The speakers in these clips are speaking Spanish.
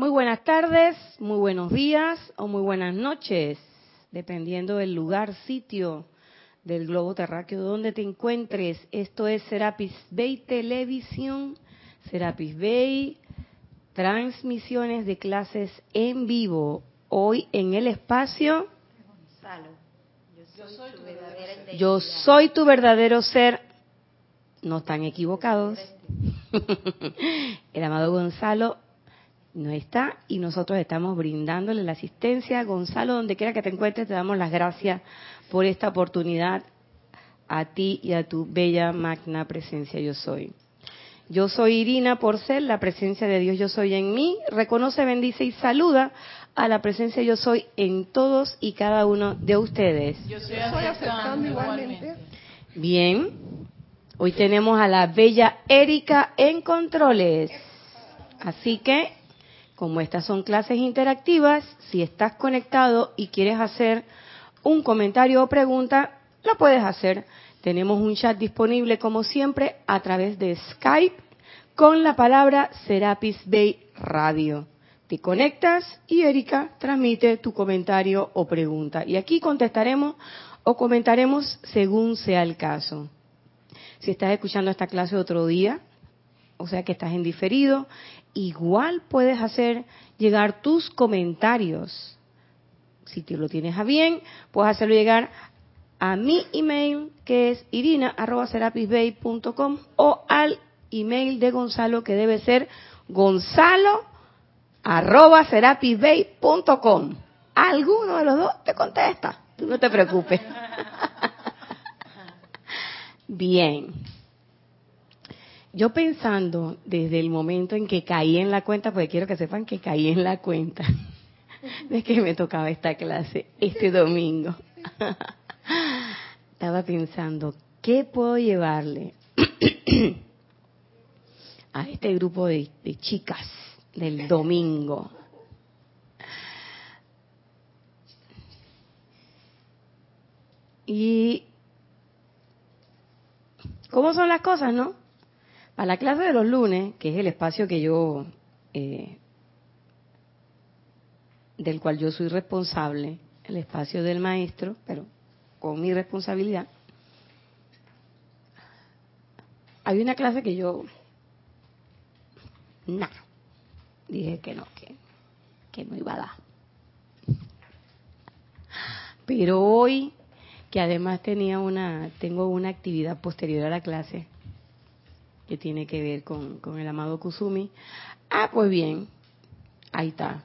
Muy buenas tardes, muy buenos días o muy buenas noches, dependiendo del lugar, sitio del globo terráqueo donde te encuentres. Esto es Serapis Bay Televisión, Serapis Bay, transmisiones de clases en vivo. Hoy en el espacio. Yo soy tu verdadero ser. No están equivocados. el amado Gonzalo no está y nosotros estamos brindándole la asistencia. Gonzalo, donde quiera que te encuentres, te damos las gracias por esta oportunidad a ti y a tu bella magna presencia yo soy. Yo soy Irina por ser la presencia de Dios yo soy en mí. Reconoce, bendice y saluda a la presencia yo soy en todos y cada uno de ustedes. Yo estoy aceptando igualmente. Bien. Hoy tenemos a la bella Erika en controles. Así que como estas son clases interactivas, si estás conectado y quieres hacer un comentario o pregunta, lo puedes hacer. Tenemos un chat disponible como siempre a través de Skype con la palabra Serapis Bay Radio. Te conectas y Erika transmite tu comentario o pregunta. Y aquí contestaremos o comentaremos según sea el caso. Si estás escuchando esta clase otro día, o sea que estás en diferido, igual puedes hacer llegar tus comentarios. Si te lo tienes a bien, puedes hacerlo llegar a mi email que es irina.serapisbay.com o al email de Gonzalo que debe ser gonzalo.serapisbay.com. Alguno de los dos te contesta, no te preocupes. Bien yo pensando desde el momento en que caí en la cuenta, porque quiero que sepan que caí en la cuenta de que me tocaba esta clase este domingo. Estaba pensando, ¿qué puedo llevarle a este grupo de, de chicas del domingo? Y ¿cómo son las cosas, no? A la clase de los lunes, que es el espacio que yo, eh, del cual yo soy responsable, el espacio del maestro, pero con mi responsabilidad, hay una clase que yo, nada, dije que no, que, que no iba a dar. Pero hoy, que además tenía una, tengo una actividad posterior a la clase, que tiene que ver con, el amado Kusumi. Ah, pues bien, ahí está.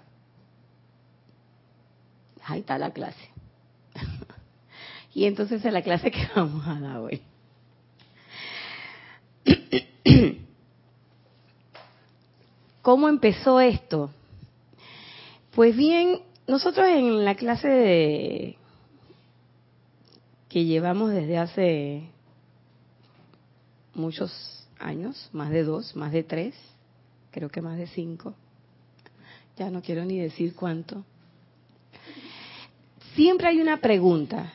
Ahí está la clase. y entonces es la clase que vamos a dar hoy. ¿Cómo empezó esto? Pues bien, nosotros en la clase de, que llevamos desde hace muchos años, más de dos, más de tres, creo que más de cinco, ya no quiero ni decir cuánto. Siempre hay una pregunta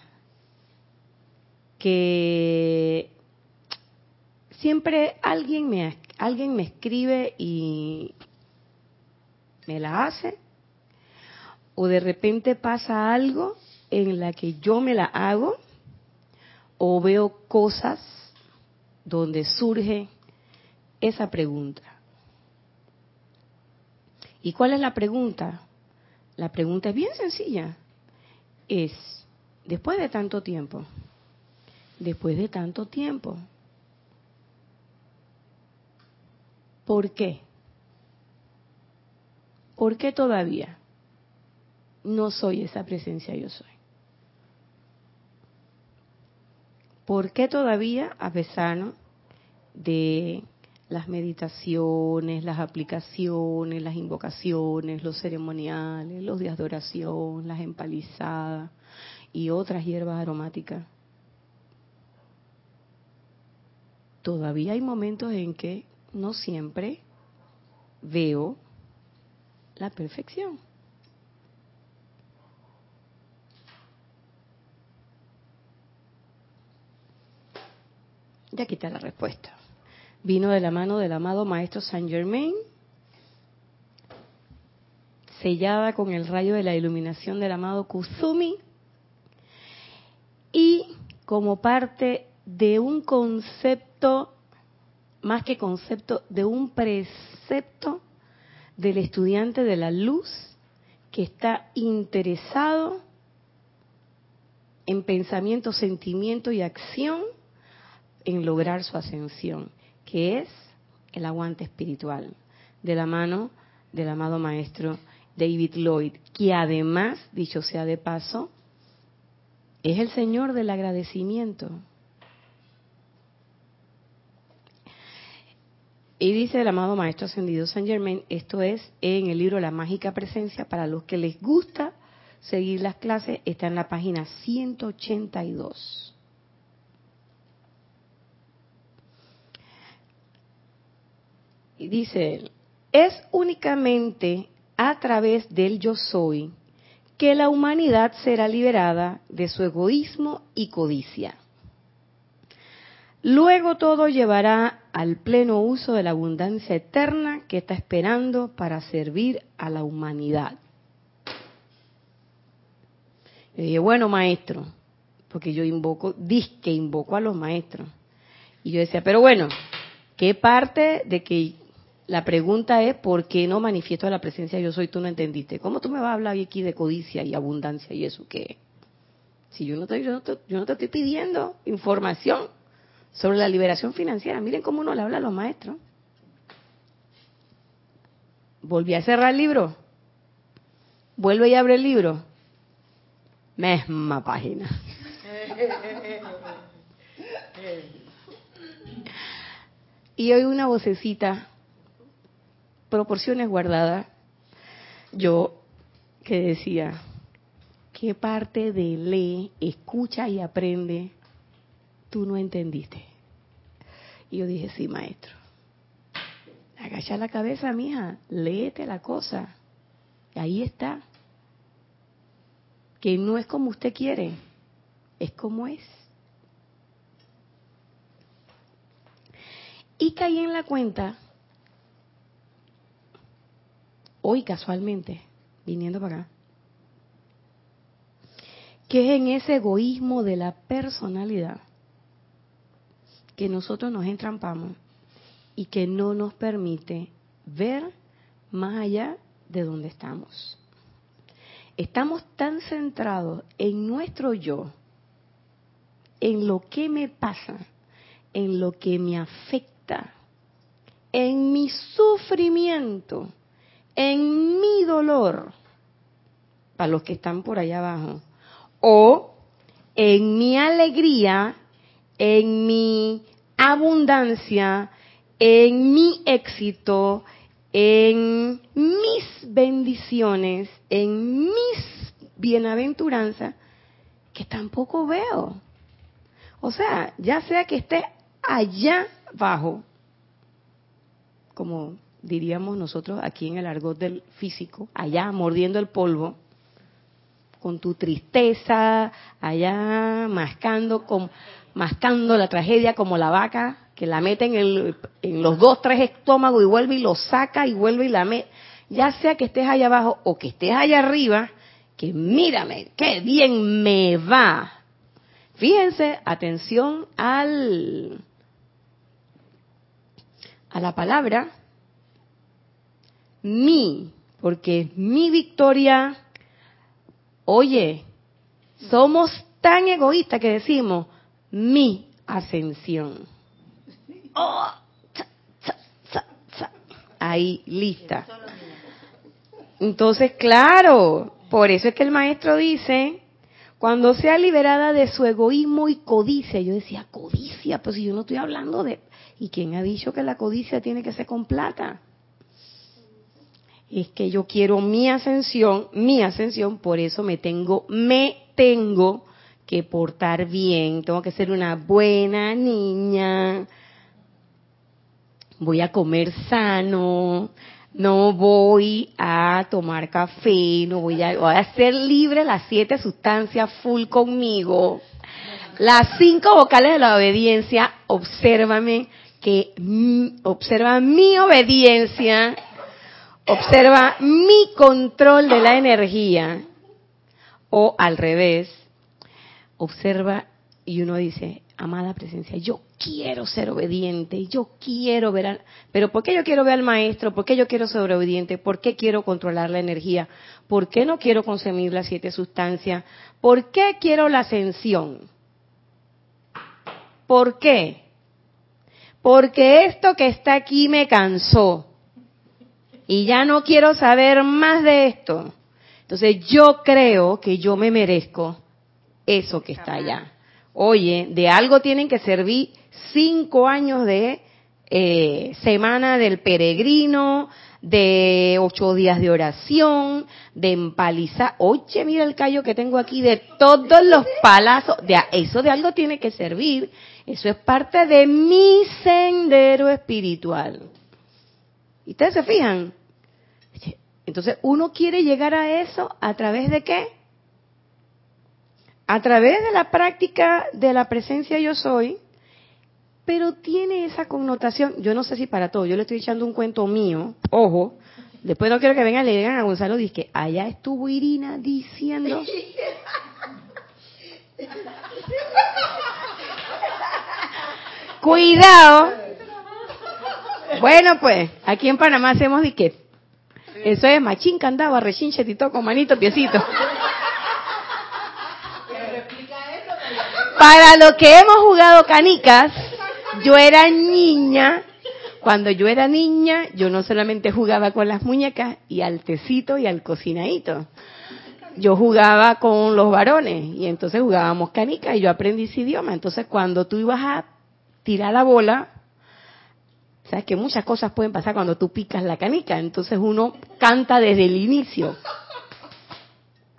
que siempre alguien me, alguien me escribe y me la hace, o de repente pasa algo en la que yo me la hago, o veo cosas donde surge esa pregunta. ¿Y cuál es la pregunta? La pregunta es bien sencilla. Es, después de tanto tiempo, después de tanto tiempo, ¿por qué? ¿Por qué todavía no soy esa presencia yo soy? ¿Por qué todavía, a pesar de las meditaciones, las aplicaciones, las invocaciones, los ceremoniales, los días de oración, las empalizadas y otras hierbas aromáticas. Todavía hay momentos en que no siempre veo la perfección. Ya quita la respuesta vino de la mano del amado Maestro Saint Germain. sellada con el rayo de la iluminación del amado Kusumi y como parte de un concepto, más que concepto, de un precepto del estudiante de la luz que está interesado en pensamiento, sentimiento y acción en lograr su ascensión, que es el aguante espiritual, de la mano del amado maestro David Lloyd, que además, dicho sea de paso, es el Señor del agradecimiento. Y dice el amado Maestro Ascendido San Germain, esto es en el libro La Mágica Presencia, para los que les gusta seguir las clases, está en la página 182. Y dice es únicamente a través del yo soy que la humanidad será liberada de su egoísmo y codicia. Luego todo llevará al pleno uso de la abundancia eterna que está esperando para servir a la humanidad. Y dije, bueno, maestro, porque yo invoco, disque invoco a los maestros. Y yo decía, pero bueno, ¿qué parte de que la pregunta es, ¿por qué no manifiesto la presencia yo soy? Tú no entendiste. ¿Cómo tú me vas a hablar aquí de codicia y abundancia y eso qué? Si yo no te, yo no te, yo no te estoy pidiendo información sobre la liberación financiera. Miren cómo uno le habla a los maestros. Volví a cerrar el libro. Vuelve y abre el libro. Mesma página. y hoy una vocecita, proporciones guardadas, yo que decía, ¿qué parte de lee, escucha y aprende tú no entendiste? Y yo dije, sí, maestro. Agacha la cabeza, mija, léete la cosa. Ahí está que no es como usted quiere, es como es. Y caí en la cuenta, hoy casualmente, viniendo para acá, que es en ese egoísmo de la personalidad que nosotros nos entrampamos y que no nos permite ver más allá de donde estamos. Estamos tan centrados en nuestro yo, en lo que me pasa, en lo que me afecta, en mi sufrimiento, en mi dolor, para los que están por allá abajo, o en mi alegría, en mi abundancia, en mi éxito, en mis bendiciones, en mis bienaventuranzas, que tampoco veo. O sea, ya sea que esté allá abajo, como diríamos nosotros aquí en el argot del físico, allá mordiendo el polvo, con tu tristeza, allá mascando, con, mascando la tragedia como la vaca que la mete en, en los dos, tres estómagos y vuelve y lo saca y vuelve y la mete. Ya sea que estés allá abajo o que estés allá arriba, que mírame, qué bien me va. Fíjense, atención al a la palabra mi, porque mi victoria, oye, somos tan egoístas que decimos mi ascensión. Oh, Ahí, lista. Entonces, claro, por eso es que el maestro dice, cuando sea liberada de su egoísmo y codicia, yo decía, codicia, pues si yo no estoy hablando de... ¿Y quién ha dicho que la codicia tiene que ser con plata? Es que yo quiero mi ascensión, mi ascensión, por eso me tengo, me tengo que portar bien, tengo que ser una buena niña, voy a comer sano, no voy a tomar café, no voy a, voy a ser libre las siete sustancias full conmigo. Las cinco vocales de la obediencia, obsérvame que observa mi obediencia. Observa mi control de la energía, o al revés, observa y uno dice, amada presencia, yo quiero ser obediente, yo quiero ver al... Pero ¿por qué yo quiero ver al maestro? ¿Por qué yo quiero ser obediente? ¿Por qué quiero controlar la energía? ¿Por qué no quiero consumir las siete sustancias? ¿Por qué quiero la ascensión? ¿Por qué? Porque esto que está aquí me cansó y ya no quiero saber más de esto. Entonces yo creo que yo me merezco eso que está allá. Oye, de algo tienen que servir cinco años de eh, semana del peregrino, de ocho días de oración, de empalizar. Oye, mira el callo que tengo aquí de todos los palazos. De, eso de algo tiene que servir. Eso es parte de mi sendero espiritual. ¿Y ustedes se fijan? Entonces, uno quiere llegar a eso a través de qué? A través de la práctica de la presencia yo soy, pero tiene esa connotación, yo no sé si para todo, yo le estoy echando un cuento mío, ojo, después no quiero que vengan y le digan a Gonzalo, que allá estuvo Irina diciendo... Cuidado. Bueno, pues, aquí en Panamá hacemos de eso es machín candaba, rechinche, tito con manito, piecito. Para los que hemos jugado canicas, yo era niña. Cuando yo era niña, yo no solamente jugaba con las muñecas y al tecito y al cocinadito. Yo jugaba con los varones y entonces jugábamos canicas y yo aprendí ese idioma. Entonces cuando tú ibas a tirar la bola, sabes que muchas cosas pueden pasar cuando tú picas la canica. Entonces uno canta desde el inicio.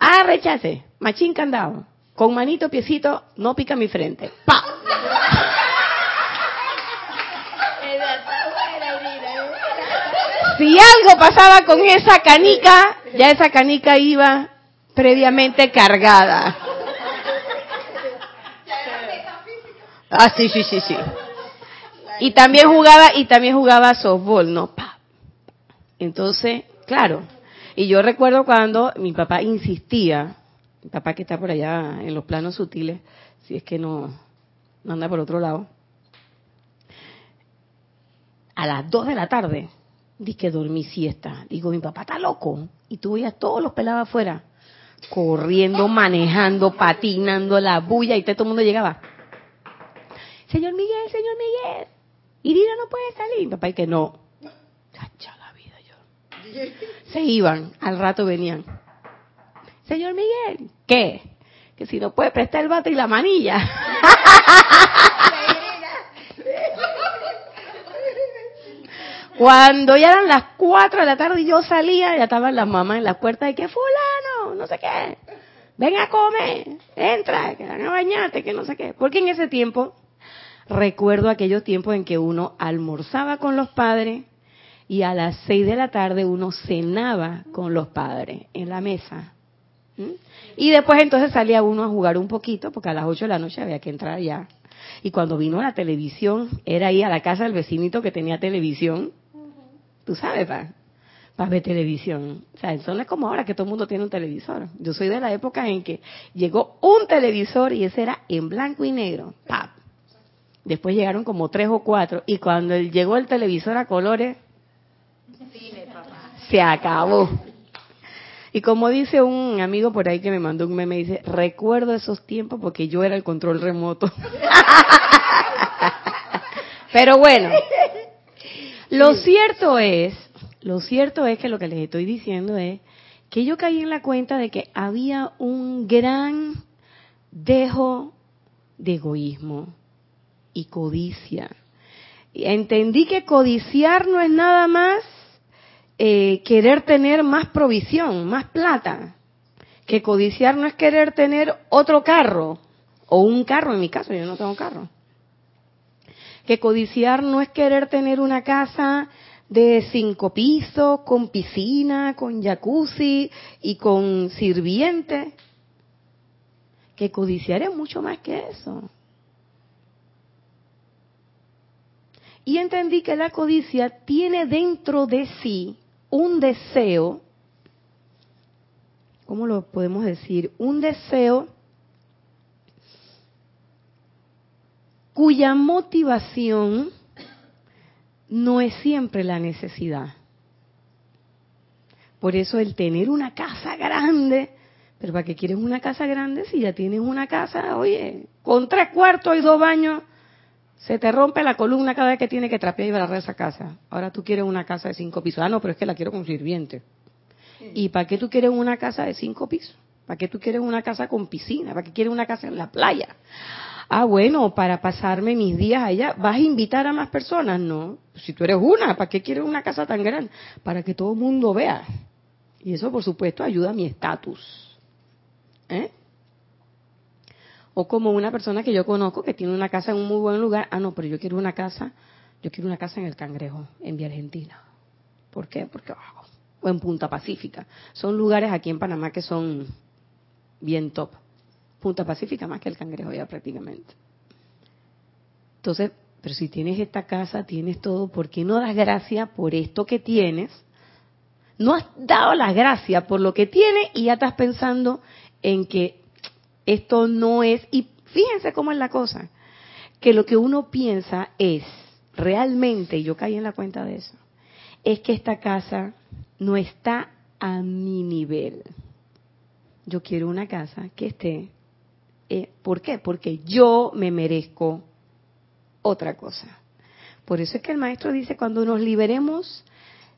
Ah, rechace, machín candado. Con manito, piecito, no pica mi frente. ¡Pa! Si algo pasaba con esa canica, ya esa canica iba previamente cargada. Ah, sí, sí, sí, sí. Y también jugaba, y también jugaba softball, ¿no? Pa. Entonces, claro. Y yo recuerdo cuando mi papá insistía, mi papá que está por allá en los planos sutiles, si es que no, no anda por otro lado, a las dos de la tarde, di que dormí siesta. Digo, mi papá está loco. Y tú veías todos los pelados afuera, corriendo, manejando, patinando la bulla, y todo el mundo llegaba. Señor Miguel, señor Miguel, Irina no puede salir. Papá, y que no. Chacha la vida yo. Se iban, al rato venían. Señor Miguel, ¿qué? Que si no puede prestar el bate y la manilla. Cuando ya eran las 4 de la tarde y yo salía, ya estaban las mamás en la puerta de que fulano, no sé qué, ven a comer, entra, que van a bañarte, que no sé qué. Porque en ese tiempo, recuerdo aquellos tiempos en que uno almorzaba con los padres y a las 6 de la tarde uno cenaba con los padres en la mesa. ¿Mm? Y después entonces salía uno a jugar un poquito, porque a las 8 de la noche había que entrar ya. Y cuando vino la televisión, era ahí a la casa del vecinito que tenía televisión, tú sabes, para pa ver televisión. O sea, eso no es como ahora que todo el mundo tiene un televisor. Yo soy de la época en que llegó un televisor y ese era en blanco y negro. ¡Pap! Después llegaron como tres o cuatro y cuando llegó el televisor a colores, se acabó. Y como dice un amigo por ahí que me mandó un meme, dice, recuerdo esos tiempos porque yo era el control remoto. Pero bueno, lo cierto es, lo cierto es que lo que les estoy diciendo es que yo caí en la cuenta de que había un gran dejo de egoísmo y codicia. Entendí que codiciar no es nada más eh, querer tener más provisión, más plata. Que codiciar no es querer tener otro carro, o un carro en mi caso, yo no tengo carro. Que codiciar no es querer tener una casa de cinco pisos, con piscina, con jacuzzi y con sirviente. Que codiciar es mucho más que eso. Y entendí que la codicia tiene dentro de sí un deseo, ¿cómo lo podemos decir? Un deseo cuya motivación no es siempre la necesidad. Por eso el tener una casa grande, pero ¿para qué quieres una casa grande si ya tienes una casa, oye, con tres cuartos y dos baños? Se te rompe la columna cada vez que tiene que trapear y barrer esa casa. Ahora tú quieres una casa de cinco pisos. Ah, no, pero es que la quiero con sirviente. ¿Y para qué tú quieres una casa de cinco pisos? ¿Para qué tú quieres una casa con piscina? ¿Para qué quieres una casa en la playa? Ah, bueno, para pasarme mis días allá. ¿Vas a invitar a más personas? No. Si tú eres una, ¿para qué quieres una casa tan grande? Para que todo el mundo vea. Y eso, por supuesto, ayuda a mi estatus. ¿Eh? O como una persona que yo conozco que tiene una casa en un muy buen lugar. Ah, no, pero yo quiero una casa, yo quiero una casa en el Cangrejo, en Vía Argentina. ¿Por qué? Porque, oh, o en Punta Pacífica. Son lugares aquí en Panamá que son bien top. Punta Pacífica más que el Cangrejo ya prácticamente. Entonces, pero si tienes esta casa, tienes todo, ¿por qué no das gracias por esto que tienes? No has dado las gracias por lo que tienes y ya estás pensando en que esto no es, y fíjense cómo es la cosa, que lo que uno piensa es realmente, y yo caí en la cuenta de eso, es que esta casa no está a mi nivel. Yo quiero una casa que esté. Eh, ¿Por qué? Porque yo me merezco otra cosa. Por eso es que el maestro dice, cuando nos liberemos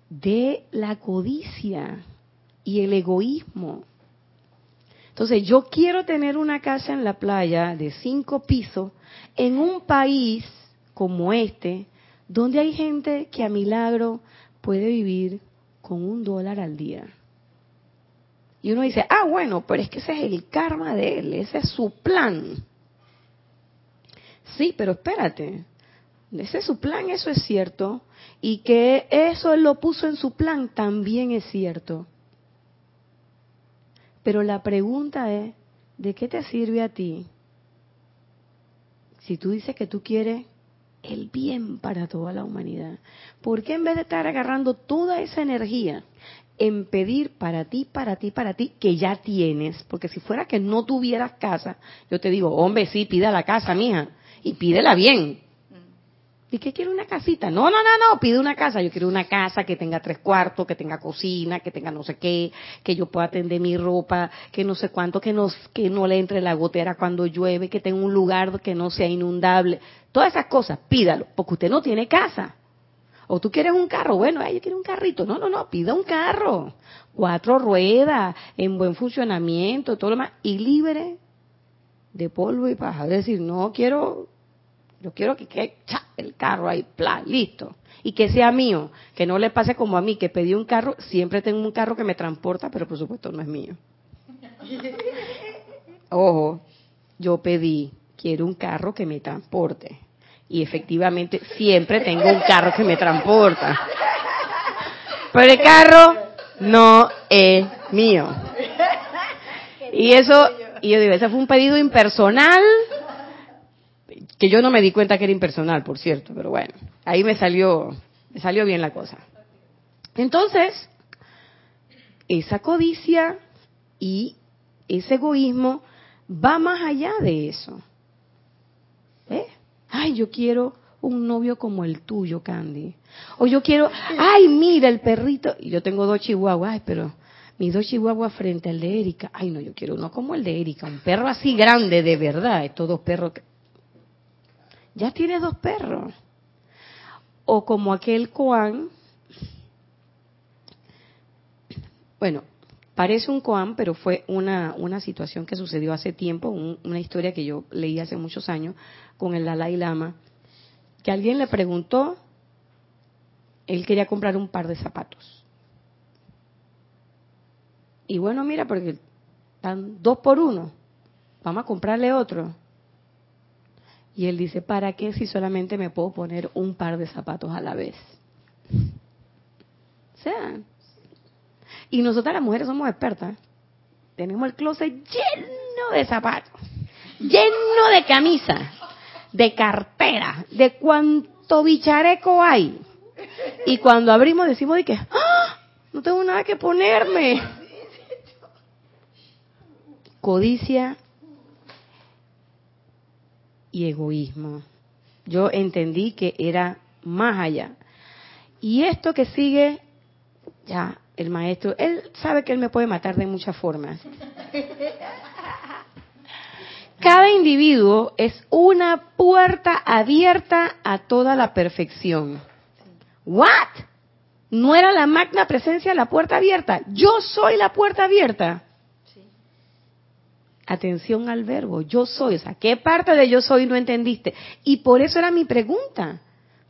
de la codicia y el egoísmo, entonces, yo quiero tener una casa en la playa de cinco pisos en un país como este, donde hay gente que a milagro puede vivir con un dólar al día. Y uno dice, ah, bueno, pero es que ese es el karma de él, ese es su plan. Sí, pero espérate, ese es su plan, eso es cierto. Y que eso él lo puso en su plan, también es cierto. Pero la pregunta es, ¿de qué te sirve a ti? Si tú dices que tú quieres el bien para toda la humanidad, ¿por qué en vez de estar agarrando toda esa energía en pedir para ti, para ti, para ti, que ya tienes? Porque si fuera que no tuvieras casa, yo te digo, hombre, sí, pida la casa, mija, y pídela bien, ¿Y qué quiere una casita? No, no, no, no, pide una casa. Yo quiero una casa que tenga tres cuartos, que tenga cocina, que tenga no sé qué, que yo pueda tender mi ropa, que no sé cuánto, que no, que no le entre la gotera cuando llueve, que tenga un lugar que no sea inundable. Todas esas cosas, pídalo, porque usted no tiene casa. O tú quieres un carro, bueno, yo quiero un carrito. No, no, no, pida un carro. Cuatro ruedas, en buen funcionamiento, todo lo demás, y libre de polvo y paja. Es decir, no quiero yo quiero que quede el carro ahí, plan, listo. Y que sea mío, que no le pase como a mí, que pedí un carro, siempre tengo un carro que me transporta, pero por supuesto no es mío. Ojo, yo pedí, quiero un carro que me transporte. Y efectivamente siempre tengo un carro que me transporta. Pero el carro no es mío. Y eso, y yo digo, ese fue un pedido impersonal que yo no me di cuenta que era impersonal, por cierto, pero bueno, ahí me salió, me salió bien la cosa. Entonces, esa codicia y ese egoísmo va más allá de eso. ¿Eh? Ay, yo quiero un novio como el tuyo, Candy. O yo quiero, ay, mira el perrito. Y yo tengo dos chihuahuas, pero mis dos chihuahuas frente al de Erika. Ay, no, yo quiero uno como el de Erika, un perro así grande, de verdad. Estos dos perros ya tiene dos perros. O como aquel Koan, bueno, parece un Koan, pero fue una, una situación que sucedió hace tiempo, una historia que yo leí hace muchos años con el Dalai Lama, que alguien le preguntó, él quería comprar un par de zapatos. Y bueno, mira, porque están dos por uno, vamos a comprarle otro. Y él dice, ¿para qué si solamente me puedo poner un par de zapatos a la vez? O sea, y nosotras las mujeres somos expertas. Tenemos el closet lleno de zapatos, lleno de camisas, de cartera, de cuánto bichareco hay. Y cuando abrimos decimos de que, ¡Ah! No tengo nada que ponerme. Codicia y egoísmo. Yo entendí que era más allá. Y esto que sigue, ya, el maestro, él sabe que él me puede matar de muchas formas. Cada individuo es una puerta abierta a toda la perfección. ¿What? ¿No era la magna presencia la puerta abierta? Yo soy la puerta abierta. Atención al verbo, yo soy. O sea, ¿qué parte de yo soy no entendiste? Y por eso era mi pregunta.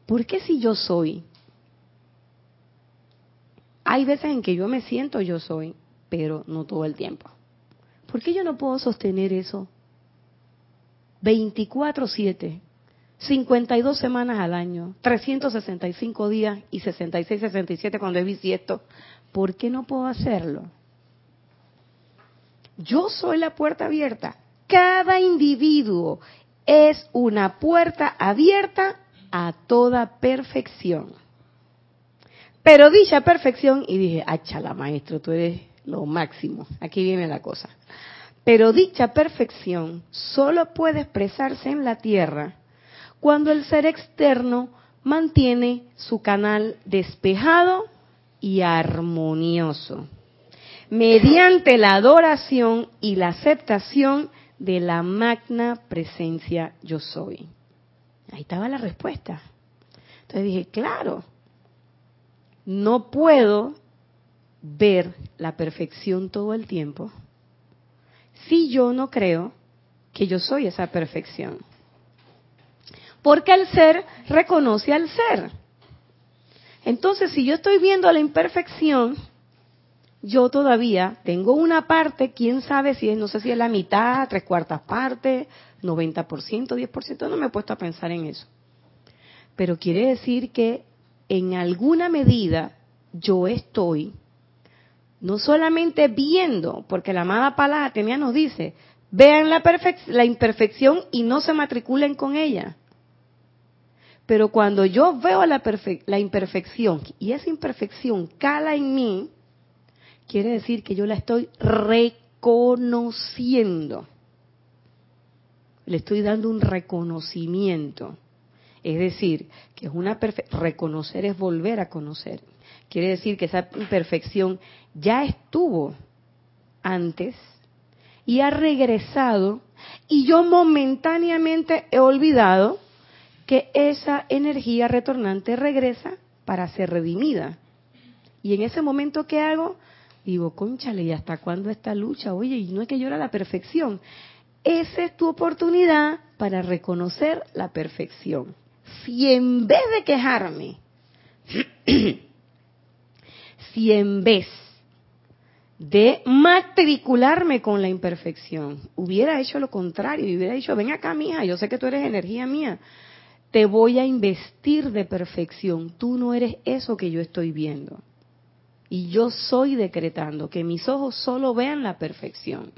¿Por qué si yo soy? Hay veces en que yo me siento yo soy, pero no todo el tiempo. ¿Por qué yo no puedo sostener eso? 24/7, 52 semanas al año, 365 días y 66, 67 cuando es bisiesto. ¿Por qué no puedo hacerlo? Yo soy la puerta abierta. Cada individuo es una puerta abierta a toda perfección. Pero dicha perfección, y dije, achala maestro, tú eres lo máximo. Aquí viene la cosa. Pero dicha perfección solo puede expresarse en la tierra cuando el ser externo mantiene su canal despejado y armonioso mediante la adoración y la aceptación de la magna presencia yo soy. Ahí estaba la respuesta. Entonces dije, claro, no puedo ver la perfección todo el tiempo si yo no creo que yo soy esa perfección. Porque el ser reconoce al ser. Entonces, si yo estoy viendo la imperfección, yo todavía tengo una parte, quién sabe si es, no sé si es la mitad, tres cuartas partes, 90%, 10%, no me he puesto a pensar en eso. Pero quiere decir que en alguna medida yo estoy no solamente viendo, porque la amada palabra Atenea nos dice, vean la, la imperfección y no se matriculen con ella. Pero cuando yo veo la, la imperfección y esa imperfección cala en mí, quiere decir que yo la estoy reconociendo. Le estoy dando un reconocimiento. Es decir, que es una reconocer es volver a conocer. Quiere decir que esa imperfección ya estuvo antes y ha regresado y yo momentáneamente he olvidado que esa energía retornante regresa para ser redimida. Y en ese momento, ¿qué hago? Digo, conchale, ¿y hasta cuándo esta lucha? Oye, y no es que yo era la perfección. Esa es tu oportunidad para reconocer la perfección. Si en vez de quejarme, si en vez de matricularme con la imperfección, hubiera hecho lo contrario y hubiera dicho, ven acá, mía, yo sé que tú eres energía mía, te voy a investir de perfección, tú no eres eso que yo estoy viendo. Y yo soy decretando que mis ojos solo vean la perfección.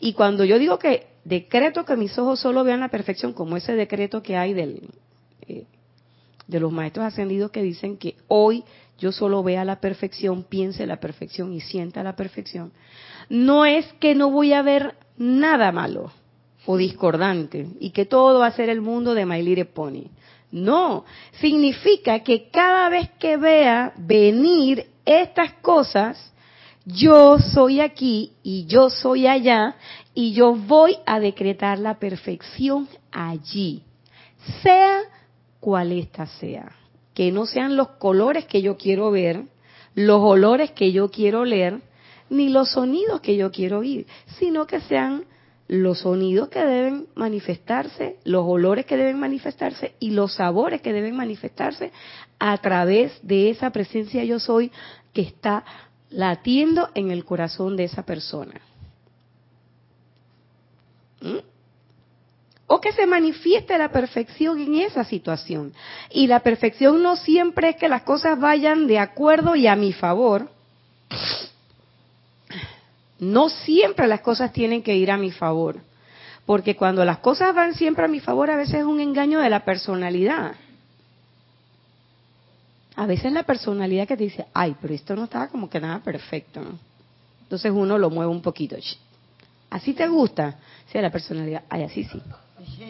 Y cuando yo digo que decreto que mis ojos solo vean la perfección, como ese decreto que hay del, eh, de los maestros ascendidos que dicen que hoy yo solo vea la perfección, piense la perfección y sienta la perfección, no es que no voy a ver nada malo o discordante y que todo va a ser el mundo de My Little Pony. No, significa que cada vez que vea venir estas cosas, yo soy aquí y yo soy allá y yo voy a decretar la perfección allí, sea cual ésta sea. Que no sean los colores que yo quiero ver, los olores que yo quiero leer, ni los sonidos que yo quiero oír, sino que sean los sonidos que deben manifestarse, los olores que deben manifestarse y los sabores que deben manifestarse a través de esa presencia yo soy que está latiendo en el corazón de esa persona. ¿Mm? O que se manifieste la perfección en esa situación. Y la perfección no siempre es que las cosas vayan de acuerdo y a mi favor. No siempre las cosas tienen que ir a mi favor. Porque cuando las cosas van siempre a mi favor, a veces es un engaño de la personalidad. A veces la personalidad que te dice, ay, pero esto no estaba como que nada perfecto. Entonces uno lo mueve un poquito. ¿Así te gusta? Sí, la personalidad, ay, así sí.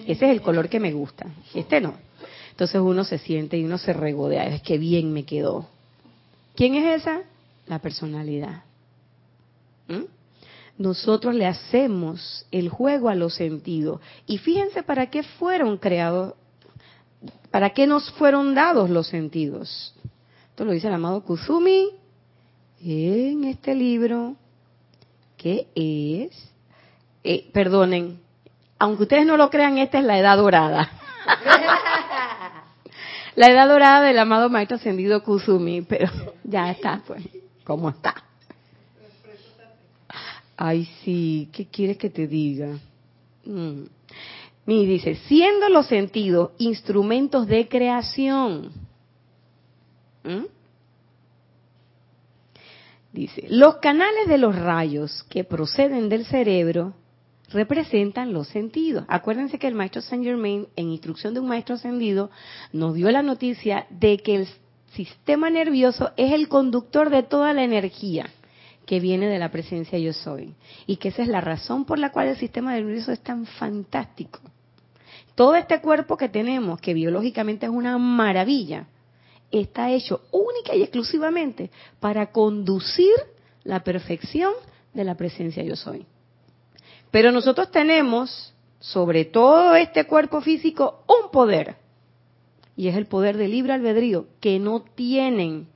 Ese es el color que me gusta. Este no. Entonces uno se siente y uno se regodea. Es que bien me quedó. ¿Quién es esa? La personalidad. ¿Mm? Nosotros le hacemos el juego a los sentidos. Y fíjense para qué fueron creados, para qué nos fueron dados los sentidos. Esto lo dice el amado Kuzumi en este libro, que es, eh, perdonen, aunque ustedes no lo crean, esta es la edad dorada. la edad dorada del amado Maestro Ascendido Kusumi, pero ya está, pues, ¿cómo está? Ay, sí, ¿qué quieres que te diga? Mm. dice, siendo los sentidos instrumentos de creación. Dice, los canales de los rayos que proceden del cerebro representan los sentidos. Acuérdense que el maestro Saint Germain, en instrucción de un maestro ascendido, nos dio la noticia de que el sistema nervioso es el conductor de toda la energía que viene de la presencia yo soy. Y que esa es la razón por la cual el sistema nervioso es tan fantástico. Todo este cuerpo que tenemos, que biológicamente es una maravilla, está hecho única y exclusivamente para conducir la perfección de la presencia yo soy. Pero nosotros tenemos sobre todo este cuerpo físico un poder, y es el poder de libre albedrío, que no tienen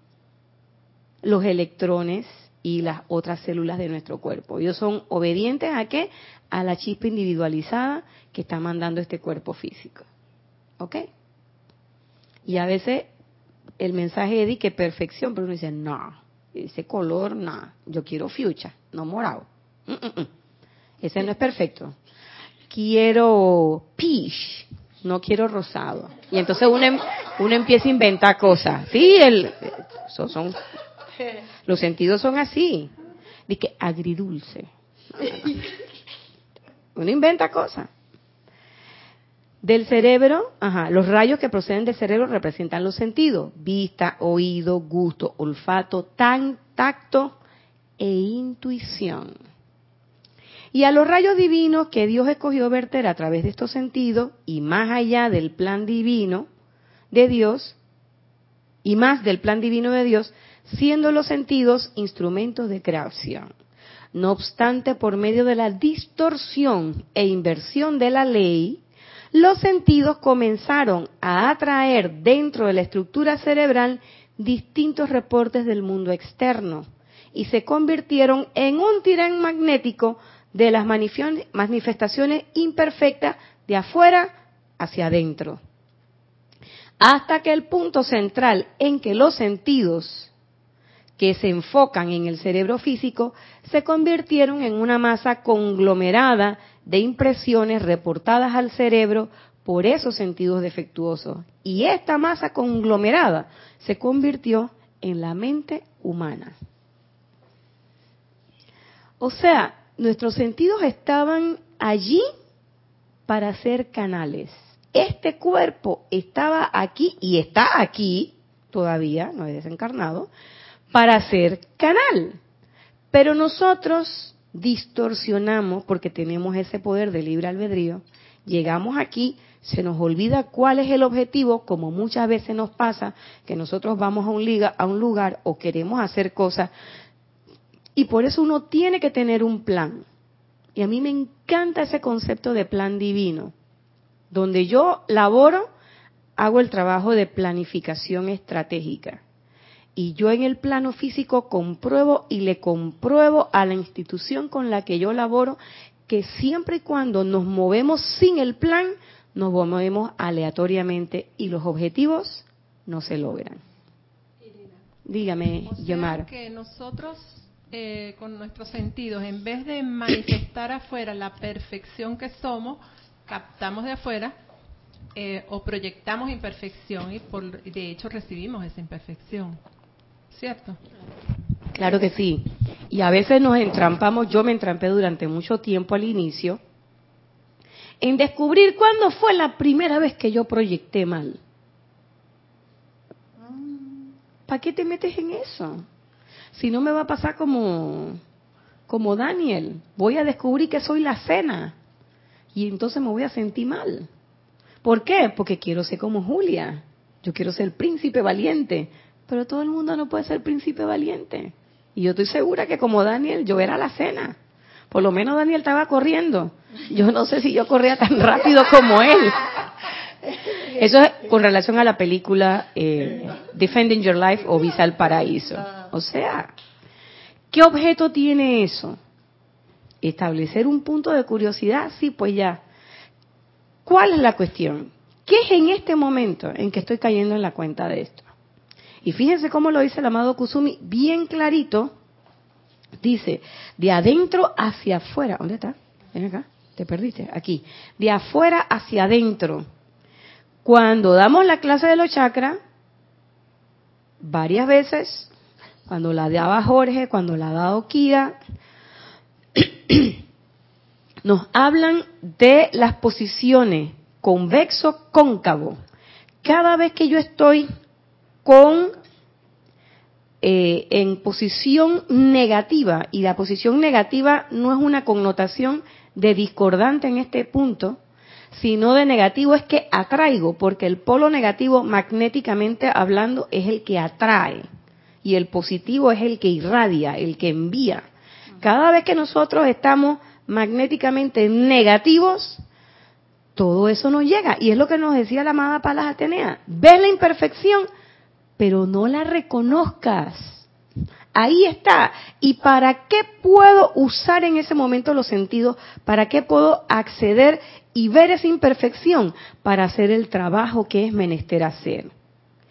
los electrones y las otras células de nuestro cuerpo. Ellos son obedientes a qué? A la chispa individualizada que está mandando este cuerpo físico. ¿Ok? Y a veces el mensaje es que perfección, pero uno dice, no, ese color, no, yo quiero fuchsia, no morado. Mm, mm, mm. Ese no es perfecto. Quiero peach, no quiero rosado. Y entonces uno, em, uno empieza a inventar cosas. Sí, el, son, los sentidos son así. Dice agridulce. Uno inventa cosas. Del cerebro, ajá, los rayos que proceden del cerebro representan los sentidos: vista, oído, gusto, olfato, tacto e intuición. Y a los rayos divinos que Dios escogió verter a través de estos sentidos y más allá del plan divino de Dios, y más del plan divino de Dios, siendo los sentidos instrumentos de creación. No obstante, por medio de la distorsión e inversión de la ley, los sentidos comenzaron a atraer dentro de la estructura cerebral distintos reportes del mundo externo y se convirtieron en un tirán magnético de las manifestaciones imperfectas de afuera hacia adentro. Hasta que el punto central en que los sentidos que se enfocan en el cerebro físico se convirtieron en una masa conglomerada de impresiones reportadas al cerebro por esos sentidos defectuosos. Y esta masa conglomerada se convirtió en la mente humana. O sea, nuestros sentidos estaban allí para ser canales. Este cuerpo estaba aquí y está aquí, todavía no es desencarnado, para ser canal. Pero nosotros distorsionamos porque tenemos ese poder de libre albedrío. Llegamos aquí, se nos olvida cuál es el objetivo, como muchas veces nos pasa, que nosotros vamos a un, liga, a un lugar o queremos hacer cosas, y por eso uno tiene que tener un plan. Y a mí me encanta ese concepto de plan divino, donde yo laboro, hago el trabajo de planificación estratégica. Y yo en el plano físico compruebo y le compruebo a la institución con la que yo laboro que siempre y cuando nos movemos sin el plan, nos movemos aleatoriamente y los objetivos no se logran. Dígame, o que nosotros eh, con nuestros sentidos, en vez de manifestar afuera la perfección que somos, captamos de afuera eh, o proyectamos imperfección y por, de hecho recibimos esa imperfección. ¿Cierto? Claro que sí. Y a veces nos entrampamos, yo me entrampé durante mucho tiempo al inicio, en descubrir cuándo fue la primera vez que yo proyecté mal. ¿para qué te metes en eso? Si no me va a pasar como, como Daniel, voy a descubrir que soy la cena y entonces me voy a sentir mal. ¿Por qué? Porque quiero ser como Julia. Yo quiero ser príncipe valiente, pero todo el mundo no puede ser príncipe valiente. Y yo estoy segura que como Daniel, yo era la cena. Por lo menos Daniel estaba corriendo. Yo no sé si yo corría tan rápido como él. Eso es con relación a la película eh, Defending Your Life o Visa al Paraíso. O sea, ¿qué objeto tiene eso? Establecer un punto de curiosidad, sí, pues ya. ¿Cuál es la cuestión? ¿Qué es en este momento en que estoy cayendo en la cuenta de esto? Y fíjense cómo lo dice el amado Kusumi, bien clarito. Dice, de adentro hacia afuera. ¿Dónde está? Ven acá, te perdiste. Aquí. De afuera hacia adentro. Cuando damos la clase de los chakras, varias veces, cuando la daba Jorge, cuando la ha dado nos hablan de las posiciones convexo, cóncavo. Cada vez que yo estoy con eh, en posición negativa, y la posición negativa no es una connotación de discordante en este punto, sino de negativo es que atraigo, porque el polo negativo magnéticamente hablando es el que atrae y el positivo es el que irradia, el que envía. Cada vez que nosotros estamos magnéticamente negativos, todo eso nos llega. Y es lo que nos decía la amada Palas Atenea. Ves la imperfección, pero no la reconozcas. Ahí está. ¿Y para qué puedo usar en ese momento los sentidos? ¿Para qué puedo acceder y ver esa imperfección? Para hacer el trabajo que es menester hacer.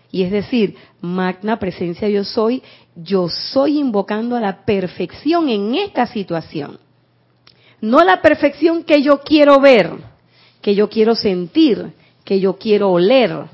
Y es decir, magna presencia yo soy, yo soy invocando a la perfección en esta situación. No la perfección que yo quiero ver, que yo quiero sentir, que yo quiero oler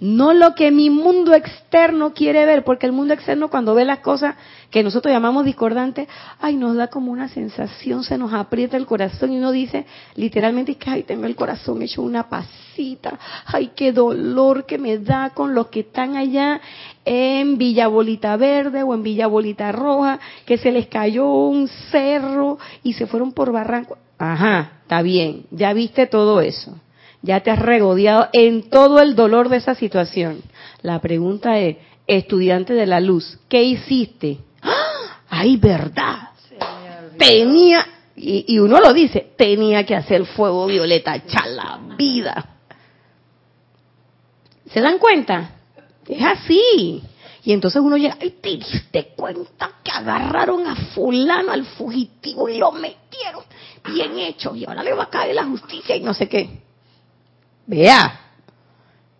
no lo que mi mundo externo quiere ver, porque el mundo externo cuando ve las cosas que nosotros llamamos discordantes, ay, nos da como una sensación, se nos aprieta el corazón y uno dice literalmente que, ay, tengo el corazón hecho una pasita, ay, qué dolor que me da con los que están allá en Villa Bolita Verde o en Villa Bolita Roja, que se les cayó un cerro y se fueron por barranco. Ajá, está bien, ya viste todo eso ya te has regodeado en todo el dolor de esa situación. La pregunta es, estudiante de la luz, ¿qué hiciste? ¡Ah! ¡Ay, verdad! Tenía, y, uno lo dice, tenía que hacer fuego violeta, echar la vida. ¿Se dan cuenta? Es así. Y entonces uno llega, ay, te diste cuenta que agarraron a fulano, al fugitivo, y lo metieron bien hecho, y ahora le va a caer la justicia y no sé qué. Vea.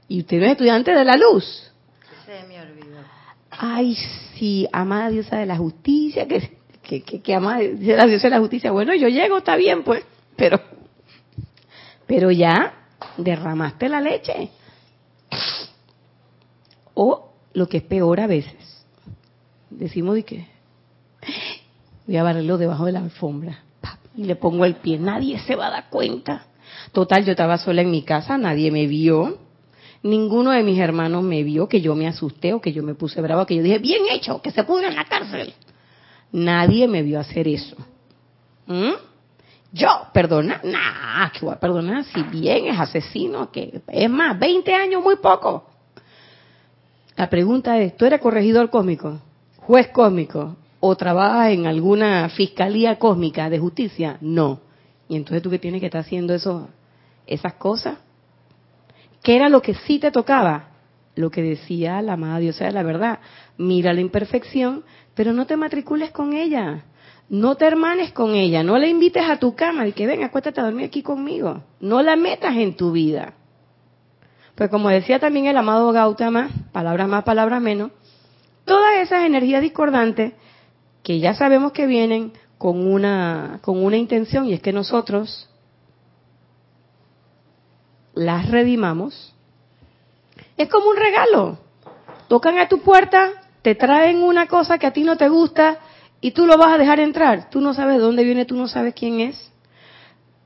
Y usted no es estudiante de la luz. Se me olvidó. Ay, sí, amada diosa de la justicia, que, que, que, que amada la diosa de la justicia. Bueno, yo llego, está bien, pues, pero, pero ya derramaste la leche. O lo que es peor a veces, decimos de que voy a barrerlo debajo de la alfombra y le pongo el pie, nadie se va a dar cuenta. Total, yo estaba sola en mi casa, nadie me vio. Ninguno de mis hermanos me vio que yo me asusté o que yo me puse bravo, que yo dije, bien hecho, que se pudra en la cárcel. Nadie me vio hacer eso. ¿Mm? Yo, perdona, nah, que voy a perdonar si bien es asesino, que es más, 20 años, muy poco. La pregunta es, ¿tú eres corregidor cósmico, juez cósmico o trabajas en alguna fiscalía cósmica de justicia? No. Y entonces tú que tienes que estar haciendo eso, esas cosas. ¿Qué era lo que sí te tocaba? Lo que decía la amada diosa de la verdad. Mira la imperfección, pero no te matricules con ella. No te hermanes con ella. No la invites a tu cama y que venga, acuéstate a dormir aquí conmigo. No la metas en tu vida. Pues como decía también el amado Gautama, palabras más, palabras menos, todas esas energías discordantes que ya sabemos que vienen con una, con una intención y es que nosotros las redimamos. Es como un regalo. Tocan a tu puerta, te traen una cosa que a ti no te gusta y tú lo vas a dejar entrar. Tú no sabes dónde viene, tú no sabes quién es.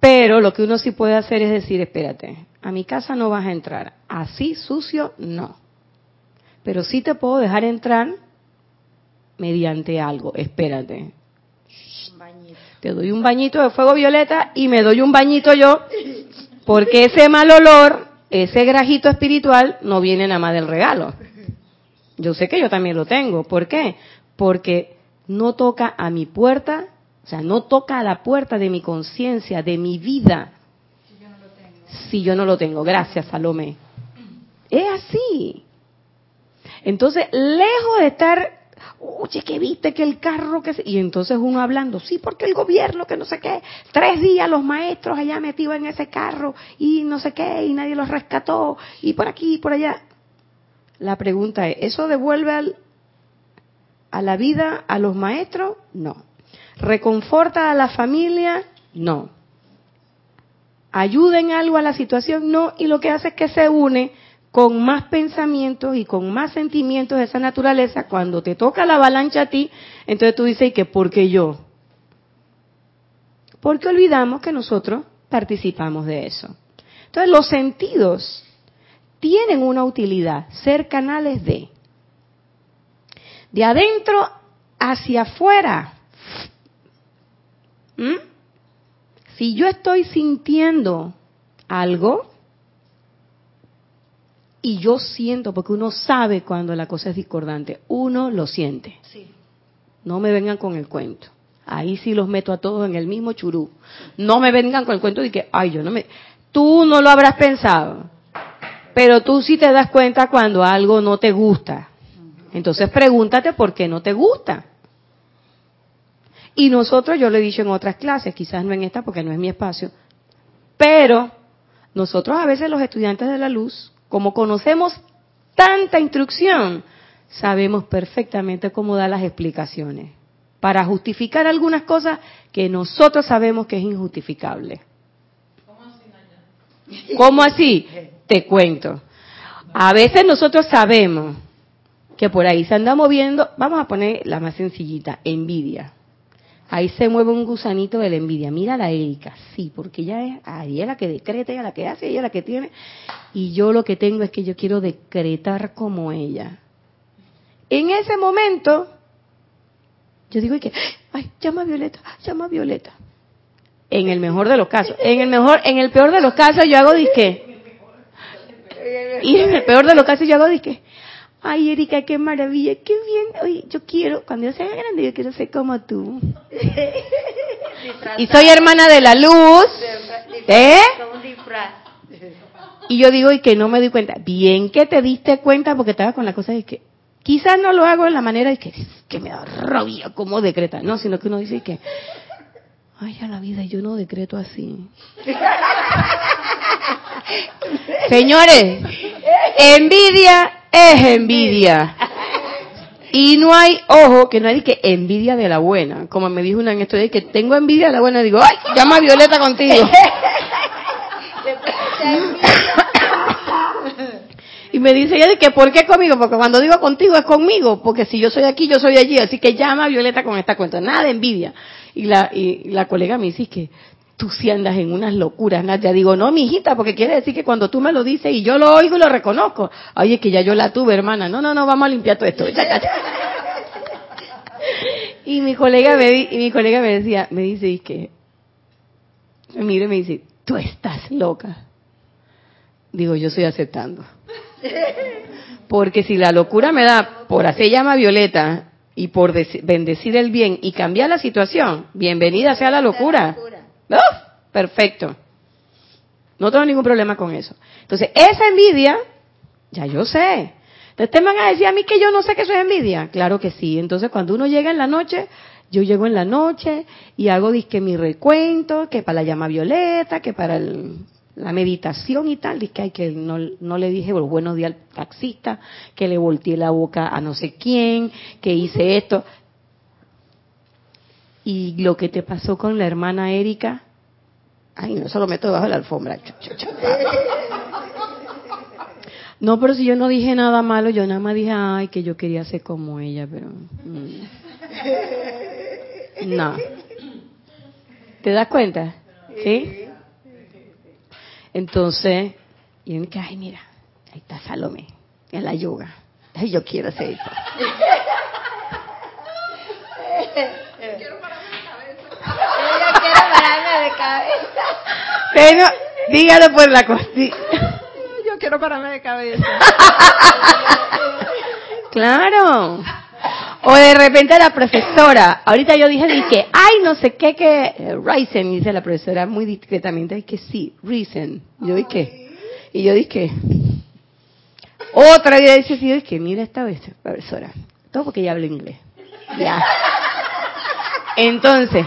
Pero lo que uno sí puede hacer es decir, espérate, a mi casa no vas a entrar. Así sucio, no. pero sí te puedo dejar entrar mediante algo. Espérate. Te doy un bañito de fuego violeta y me doy un bañito yo, porque ese mal olor, ese grajito espiritual, no viene nada más del regalo. Yo sé que yo también lo tengo. ¿Por qué? Porque no toca a mi puerta, o sea, no toca a la puerta de mi conciencia, de mi vida, si yo no lo tengo. Gracias, Salomé. Es así. Entonces, lejos de estar, oye, que viste que el carro que Y entonces uno hablando, sí, porque el gobierno, que no sé qué, tres días los maestros allá metidos en ese carro y no sé qué, y nadie los rescató, y por aquí y por allá. La pregunta es, ¿eso devuelve a la vida a los maestros? No. ¿Reconforta a la familia? No. ¿Ayuda en algo a la situación? No. Y lo que hace es que se une con más pensamientos y con más sentimientos de esa naturaleza, cuando te toca la avalancha a ti, entonces tú dices, que por qué yo? Porque olvidamos que nosotros participamos de eso. Entonces los sentidos tienen una utilidad, ser canales de. De adentro hacia afuera. ¿Mm? Si yo estoy sintiendo algo, y yo siento, porque uno sabe cuando la cosa es discordante, uno lo siente. No me vengan con el cuento. Ahí sí los meto a todos en el mismo churú. No me vengan con el cuento de que, ay, yo no me... Tú no lo habrás pensado, pero tú sí te das cuenta cuando algo no te gusta. Entonces pregúntate por qué no te gusta. Y nosotros, yo lo he dicho en otras clases, quizás no en esta porque no es mi espacio, pero nosotros a veces los estudiantes de la luz como conocemos tanta instrucción, sabemos perfectamente cómo dar las explicaciones para justificar algunas cosas que nosotros sabemos que es injustificable. ¿Cómo así? Te cuento. A veces nosotros sabemos que por ahí se anda moviendo, vamos a poner la más sencillita, envidia. Ahí se mueve un gusanito de la envidia. Mira la Erika, sí, porque ella es, ella es la que decreta, ella es la que hace, ella es la que tiene. Y yo lo que tengo es que yo quiero decretar como ella. En ese momento, yo digo que, ay, llama a Violeta, llama a Violeta. En el mejor de los casos. En el mejor, en el peor de los casos yo hago disque. Y en el peor de los casos yo hago disque. Ay, Erika, qué maravilla, qué bien. Oye, yo quiero, cuando yo sea grande, yo quiero ser como tú. y soy hermana de la luz. ¿Eh? Y yo digo, y que no me di cuenta. Bien que te diste cuenta porque estaba con la cosa de que quizás no lo hago en la manera de que, que me da rabia como decreta. No, sino que uno dice que, ay, a la vida, yo no decreto así. Señores, envidia es envidia. Y no hay, ojo, que no hay que envidia de la buena. Como me dijo una en esto de que tengo envidia de la buena, digo, ay, llama a Violeta contigo. y me dice ella de que, ¿por qué conmigo? Porque cuando digo contigo es conmigo, porque si yo soy aquí, yo soy allí, así que llama a Violeta con esta cuenta. Nada de envidia. Y la, y la colega me dice que, tú si andas en unas locuras, Nadia. Digo, no, mi hijita, porque quiere decir que cuando tú me lo dices y yo lo oigo y lo reconozco. Oye, que ya yo la tuve, hermana. No, no, no, vamos a limpiar todo esto. y mi colega me, y mi colega me decía, me dice, y que, me mire me dice, tú estás loca. Digo, yo estoy aceptando. Porque si la locura me da por hacer llama violeta y por bendecir el bien y cambiar la situación, bienvenida sea la locura. Perfecto. No tengo ningún problema con eso. Entonces, esa envidia, ya yo sé. Entonces, ¿te van a decir a mí que yo no sé que eso es envidia? Claro que sí. Entonces, cuando uno llega en la noche, yo llego en la noche y hago disque mi recuento, que para la llama violeta, que para la meditación y tal, disque hay que no, no le dije buenos días al taxista, que le volteé la boca a no sé quién, que hice esto. Y lo que te pasó con la hermana Erika, ay, no, se lo meto debajo de la alfombra. No, pero si yo no dije nada malo, yo nada más dije, ay, que yo quería ser como ella, pero... Mm. No. ¿Te das cuenta? ¿Sí? Entonces, y que, ay, mira, ahí está Salomé, en la yoga. Ay, yo quiero hacer eso. Quiero pararme de cabeza. Yo quiero pararme de cabeza. Pero, dígalo por la costilla. Yo quiero pararme de cabeza. Claro. O de repente la profesora, ahorita yo dije, dije, ay, no sé qué, que, eh, Ryzen, dice la profesora muy discretamente, que sí, Reason. Y yo dije, y yo dije, otra día dice, sí, yo dije, mira esta vez, profesora, todo porque ella habla inglés. Ya. Entonces,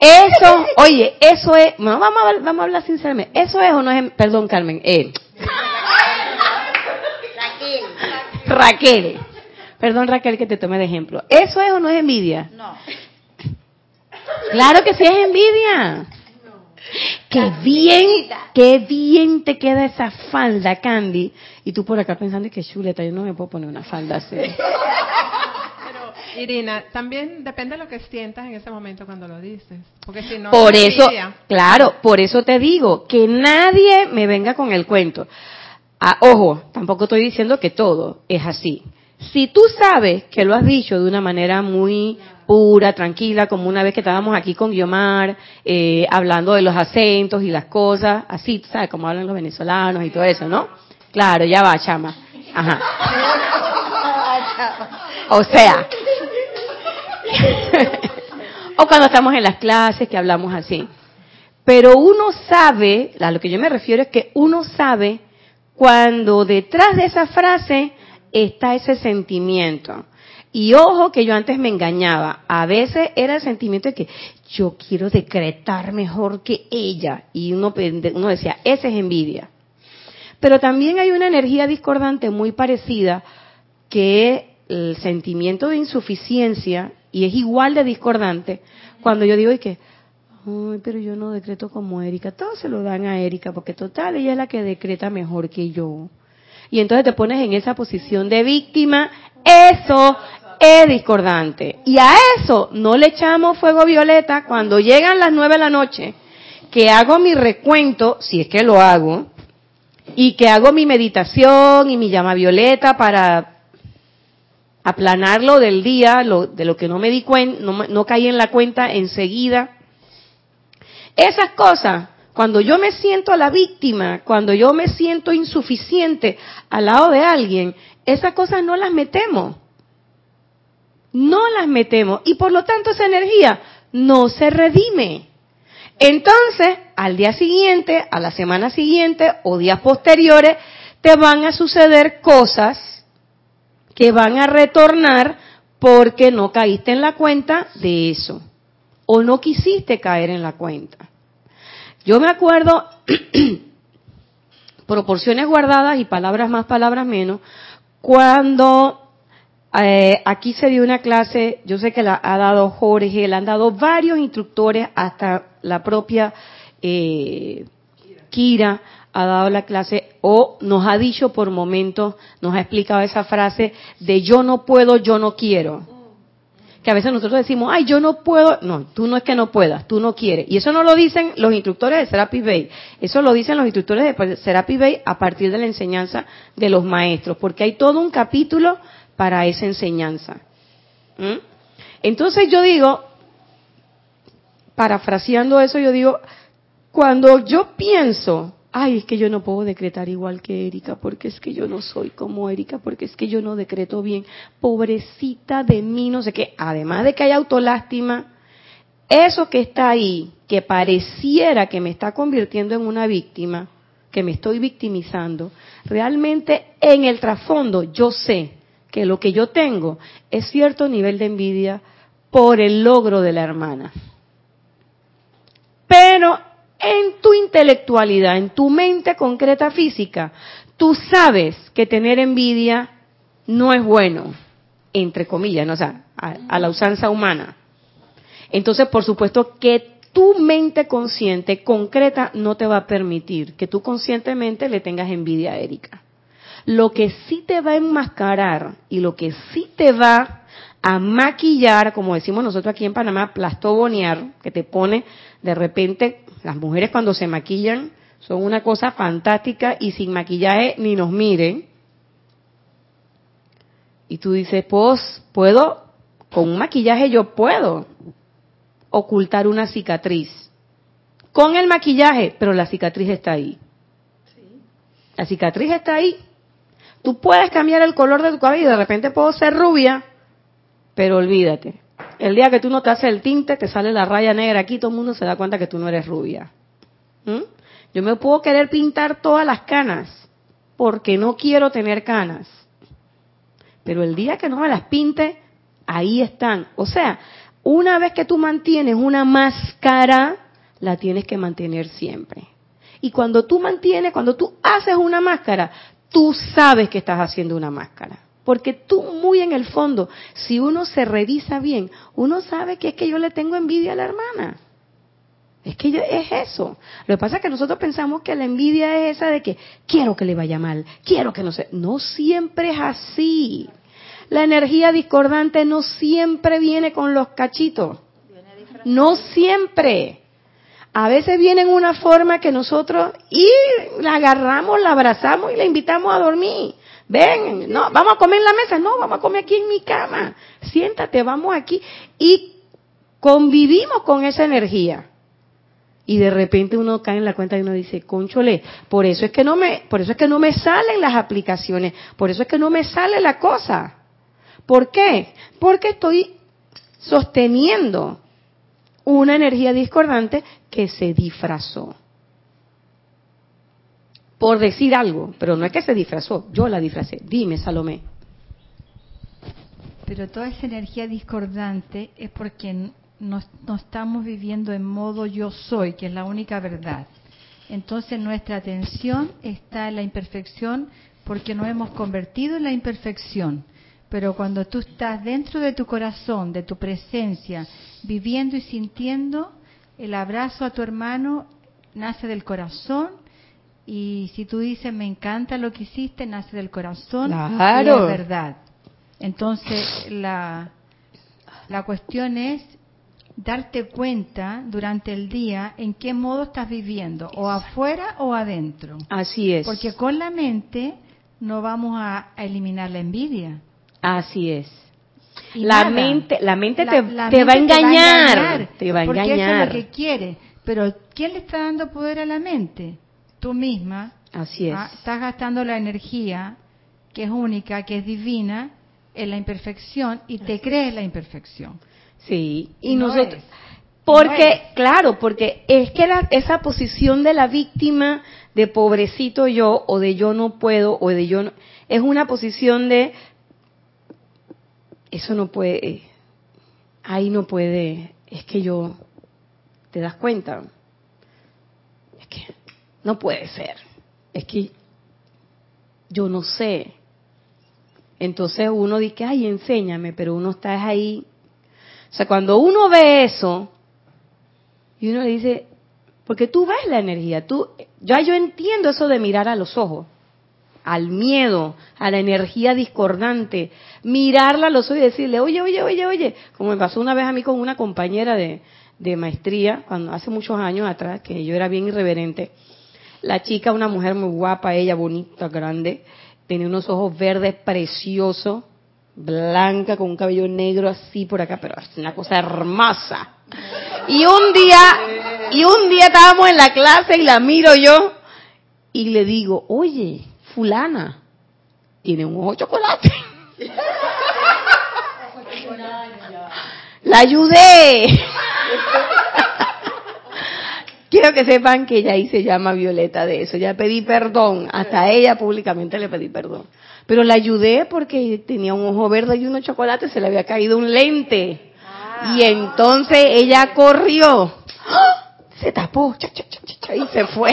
eso, oye, eso es, no, vamos, a, hablar- vamos a hablar sinceramente, eso es o no es, perdón Carmen, eh, Raquel. Perdón Raquel que te tome de ejemplo. ¿Eso es o no es envidia? No. Claro que sí es envidia. Qué bien, qué bien te queda esa falda, Candy. Y tú por acá pensando que chuleta, yo no me puedo poner una falda así. Irina, también depende de lo que sientas en ese momento cuando lo dices. Porque si no, Por es eso, envidia. claro, por eso te digo que nadie me venga con el cuento. Ah, ojo, tampoco estoy diciendo que todo es así. Si tú sabes que lo has dicho de una manera muy pura, tranquila, como una vez que estábamos aquí con Guiomar, eh, hablando de los acentos y las cosas, así, sabes, como hablan los venezolanos y todo eso, ¿no? Claro, ya va, chama. Ajá. O sea, o cuando estamos en las clases que hablamos así. Pero uno sabe, a lo que yo me refiero es que uno sabe cuando detrás de esa frase está ese sentimiento. Y ojo que yo antes me engañaba. A veces era el sentimiento de que yo quiero decretar mejor que ella. Y uno, uno decía, esa es envidia. Pero también hay una energía discordante muy parecida que el sentimiento de insuficiencia y es igual de discordante cuando yo digo y que ay pero yo no decreto como Erika todos se lo dan a Erika porque total ella es la que decreta mejor que yo. Y entonces te pones en esa posición de víctima eso es discordante. Y a eso no le echamos fuego violeta cuando llegan las nueve de la noche que hago mi recuento si es que lo hago y que hago mi meditación y mi llama violeta para aplanarlo del día, lo, de lo que no me di cuenta, no, caí en la cuenta enseguida. Esas cosas, cuando yo me siento la víctima, cuando yo me siento insuficiente al lado de alguien, esas cosas no las metemos. No las metemos. Y por lo tanto esa energía no se redime. Entonces, al día siguiente, a la semana siguiente o días posteriores, te van a suceder cosas que van a retornar porque no caíste en la cuenta de eso o no quisiste caer en la cuenta. Yo me acuerdo, proporciones guardadas y palabras más, palabras menos, cuando eh, aquí se dio una clase, yo sé que la ha dado Jorge, la han dado varios instructores, hasta la propia eh, Kira ha dado la clase o nos ha dicho por momentos, nos ha explicado esa frase de yo no puedo, yo no quiero. Que a veces nosotros decimos, ay, yo no puedo. No, tú no es que no puedas, tú no quieres. Y eso no lo dicen los instructores de Serapis Bay. Eso lo dicen los instructores de Serapis Bay a partir de la enseñanza de los maestros. Porque hay todo un capítulo para esa enseñanza. ¿Mm? Entonces yo digo, parafraseando eso, yo digo, cuando yo pienso, ay, es que yo no puedo decretar igual que Erika, porque es que yo no soy como Erika, porque es que yo no decreto bien, pobrecita de mí, no sé qué, además de que hay autolástima, eso que está ahí, que pareciera que me está convirtiendo en una víctima, que me estoy victimizando, realmente en el trasfondo yo sé que lo que yo tengo es cierto nivel de envidia por el logro de la hermana. Pero en tu intelectualidad, en tu mente concreta física, tú sabes que tener envidia no es bueno, entre comillas, ¿no? sea, a, a la usanza humana. Entonces, por supuesto que tu mente consciente, concreta, no te va a permitir que tú conscientemente le tengas envidia a Erika. Lo que sí te va a enmascarar y lo que sí te va a maquillar, como decimos nosotros aquí en Panamá, plastobonear, que te pone de repente, las mujeres cuando se maquillan son una cosa fantástica y sin maquillaje ni nos miren. Y tú dices, pues, puedo, con un maquillaje yo puedo ocultar una cicatriz. Con el maquillaje, pero la cicatriz está ahí. La cicatriz está ahí. Tú puedes cambiar el color de tu cabello, de repente puedo ser rubia, pero olvídate. El día que tú no te haces el tinte, te sale la raya negra aquí, todo el mundo se da cuenta que tú no eres rubia. ¿Mm? Yo me puedo querer pintar todas las canas, porque no quiero tener canas. Pero el día que no me las pinte, ahí están. O sea, una vez que tú mantienes una máscara, la tienes que mantener siempre. Y cuando tú mantienes, cuando tú haces una máscara, tú sabes que estás haciendo una máscara. Porque tú muy en el fondo, si uno se revisa bien, uno sabe que es que yo le tengo envidia a la hermana. Es que es eso. Lo que pasa es que nosotros pensamos que la envidia es esa de que quiero que le vaya mal, quiero que no se... No siempre es así. La energía discordante no siempre viene con los cachitos. No siempre. A veces viene en una forma que nosotros y la agarramos, la abrazamos y la invitamos a dormir. Ven, no, vamos a comer en la mesa, no, vamos a comer aquí en mi cama. Siéntate, vamos aquí y convivimos con esa energía. Y de repente uno cae en la cuenta y uno dice, "Conchole, por eso es que no me por eso es que no me salen las aplicaciones, por eso es que no me sale la cosa." ¿Por qué? Porque estoy sosteniendo una energía discordante que se disfrazó. Por decir algo, pero no es que se disfrazó, yo la disfracé. Dime, Salomé. Pero toda esa energía discordante es porque no, no, estamos viviendo en modo yo soy, que es la única verdad. Entonces nuestra atención está en la imperfección porque nos hemos convertido en la imperfección. Pero cuando tú estás dentro de tu corazón, de tu presencia, viviendo y sintiendo, el abrazo a tu hermano nace del corazón y si tú dices me encanta lo que hiciste, nace del corazón claro. y es verdad. Entonces la, la cuestión es darte cuenta durante el día en qué modo estás viviendo, o afuera o adentro. Así es. Porque con la mente no vamos a, eliminar la envidia. Así es. Y la nada. mente, la mente te, la, la te, mente va a engañar, te va a engañar, porque eso es lo que quiere. Pero ¿quién le está dando poder a la mente? Tú misma. Así es. Ah, estás gastando la energía que es única, que es divina, en la imperfección y te crees la imperfección. Sí. Y no nosotros, es. porque no claro, porque es que la, esa posición de la víctima de pobrecito yo o de yo no puedo o de yo no, es una posición de eso no puede, ahí no puede, es que yo, ¿te das cuenta? No puede ser, es que yo no sé. Entonces uno dice, ay, enséñame, pero uno está ahí. O sea, cuando uno ve eso, y uno le dice, porque tú ves la energía, tú, ya yo entiendo eso de mirar a los ojos al miedo, a la energía discordante, mirarla a los ojos y decirle, oye, oye, oye, oye, como me pasó una vez a mí con una compañera de, de maestría, cuando hace muchos años atrás, que yo era bien irreverente. La chica, una mujer muy guapa, ella bonita, grande, tenía unos ojos verdes preciosos, blanca, con un cabello negro así por acá, pero es una cosa hermosa. Y un día, y un día estábamos en la clase y la miro yo y le digo, oye, fulana tiene un ojo chocolate. La ayudé. Quiero que sepan que ella ahí se llama Violeta de eso. Ya pedí perdón. Hasta ella públicamente le pedí perdón. Pero la ayudé porque tenía un ojo verde y uno chocolate, se le había caído un lente. Y entonces ella corrió. ¡Ah! Se tapó. Cha, cha, cha, y se fue.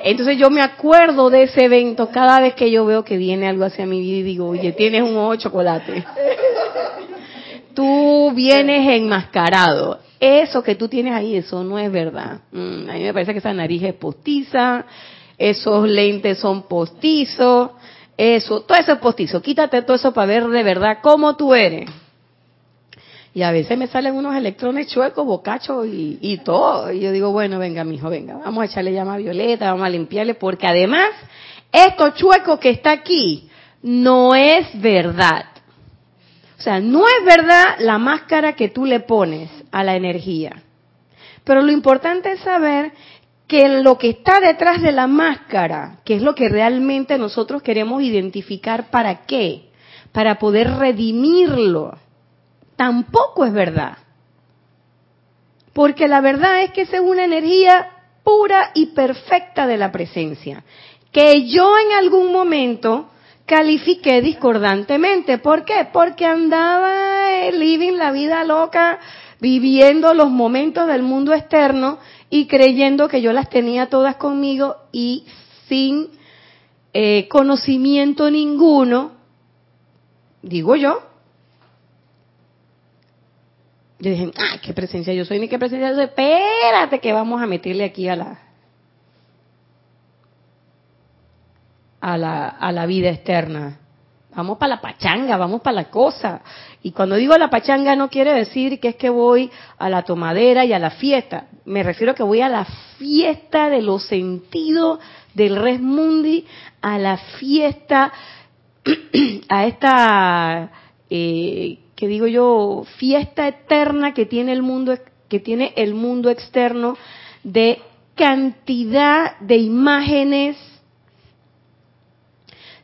Entonces yo me acuerdo de ese evento cada vez que yo veo que viene algo hacia mi vida y digo, oye, tienes un ojo de chocolate. Tú vienes enmascarado. Eso que tú tienes ahí, eso no es verdad. Mm, a mí me parece que esa nariz es postiza, esos lentes son postizos, eso, todo eso es postizo. Quítate todo eso para ver de verdad cómo tú eres. Y a veces me salen unos electrones chuecos, bocachos y, y todo. Y yo digo, bueno, venga, mijo, venga, vamos a echarle llama a Violeta, vamos a limpiarle, porque además esto chueco que está aquí no es verdad. O sea, no es verdad la máscara que tú le pones a la energía. Pero lo importante es saber que lo que está detrás de la máscara, que es lo que realmente nosotros queremos identificar para qué, para poder redimirlo, tampoco es verdad. Porque la verdad es que esa es una energía pura y perfecta de la presencia, que yo en algún momento califiqué discordantemente. ¿Por qué? Porque andaba eh, living la vida loca, viviendo los momentos del mundo externo y creyendo que yo las tenía todas conmigo y sin eh, conocimiento ninguno, digo yo. Yo dije, ay, qué presencia yo soy, ni qué presencia yo soy. Espérate que vamos a meterle aquí a la, a la, a la vida externa. Vamos para la pachanga, vamos para la cosa. Y cuando digo la pachanga no quiere decir que es que voy a la tomadera y a la fiesta. Me refiero a que voy a la fiesta de los sentidos del res mundi, a la fiesta, a esta, eh, que digo yo, fiesta eterna que tiene el mundo, que tiene el mundo externo de cantidad de imágenes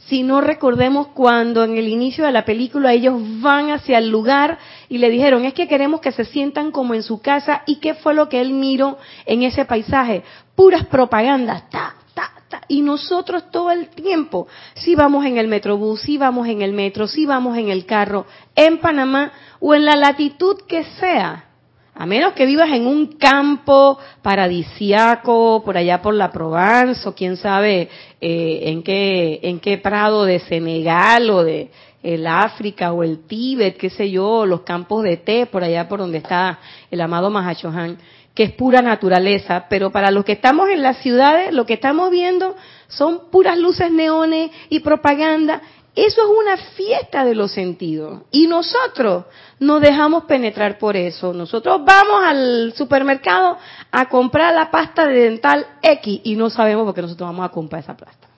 si no recordemos cuando en el inicio de la película ellos van hacia el lugar y le dijeron, es que queremos que se sientan como en su casa y qué fue lo que él miró en ese paisaje, puras propagandas, ta, ta, ta, y nosotros todo el tiempo, si vamos en el metrobús, si vamos en el metro, si vamos en el carro, en Panamá o en la latitud que sea, a menos que vivas en un campo paradisiaco, por allá por la Provence, o quién sabe eh, en, qué, en qué prado de Senegal o de el África o el Tíbet, qué sé yo, los campos de té, por allá por donde está el amado Mahachohan, que es pura naturaleza. Pero para los que estamos en las ciudades, lo que estamos viendo son puras luces neones y propaganda eso es una fiesta de los sentidos. Y nosotros nos dejamos penetrar por eso. Nosotros vamos al supermercado a comprar la pasta de dental X y no sabemos por qué nosotros vamos a comprar esa pasta.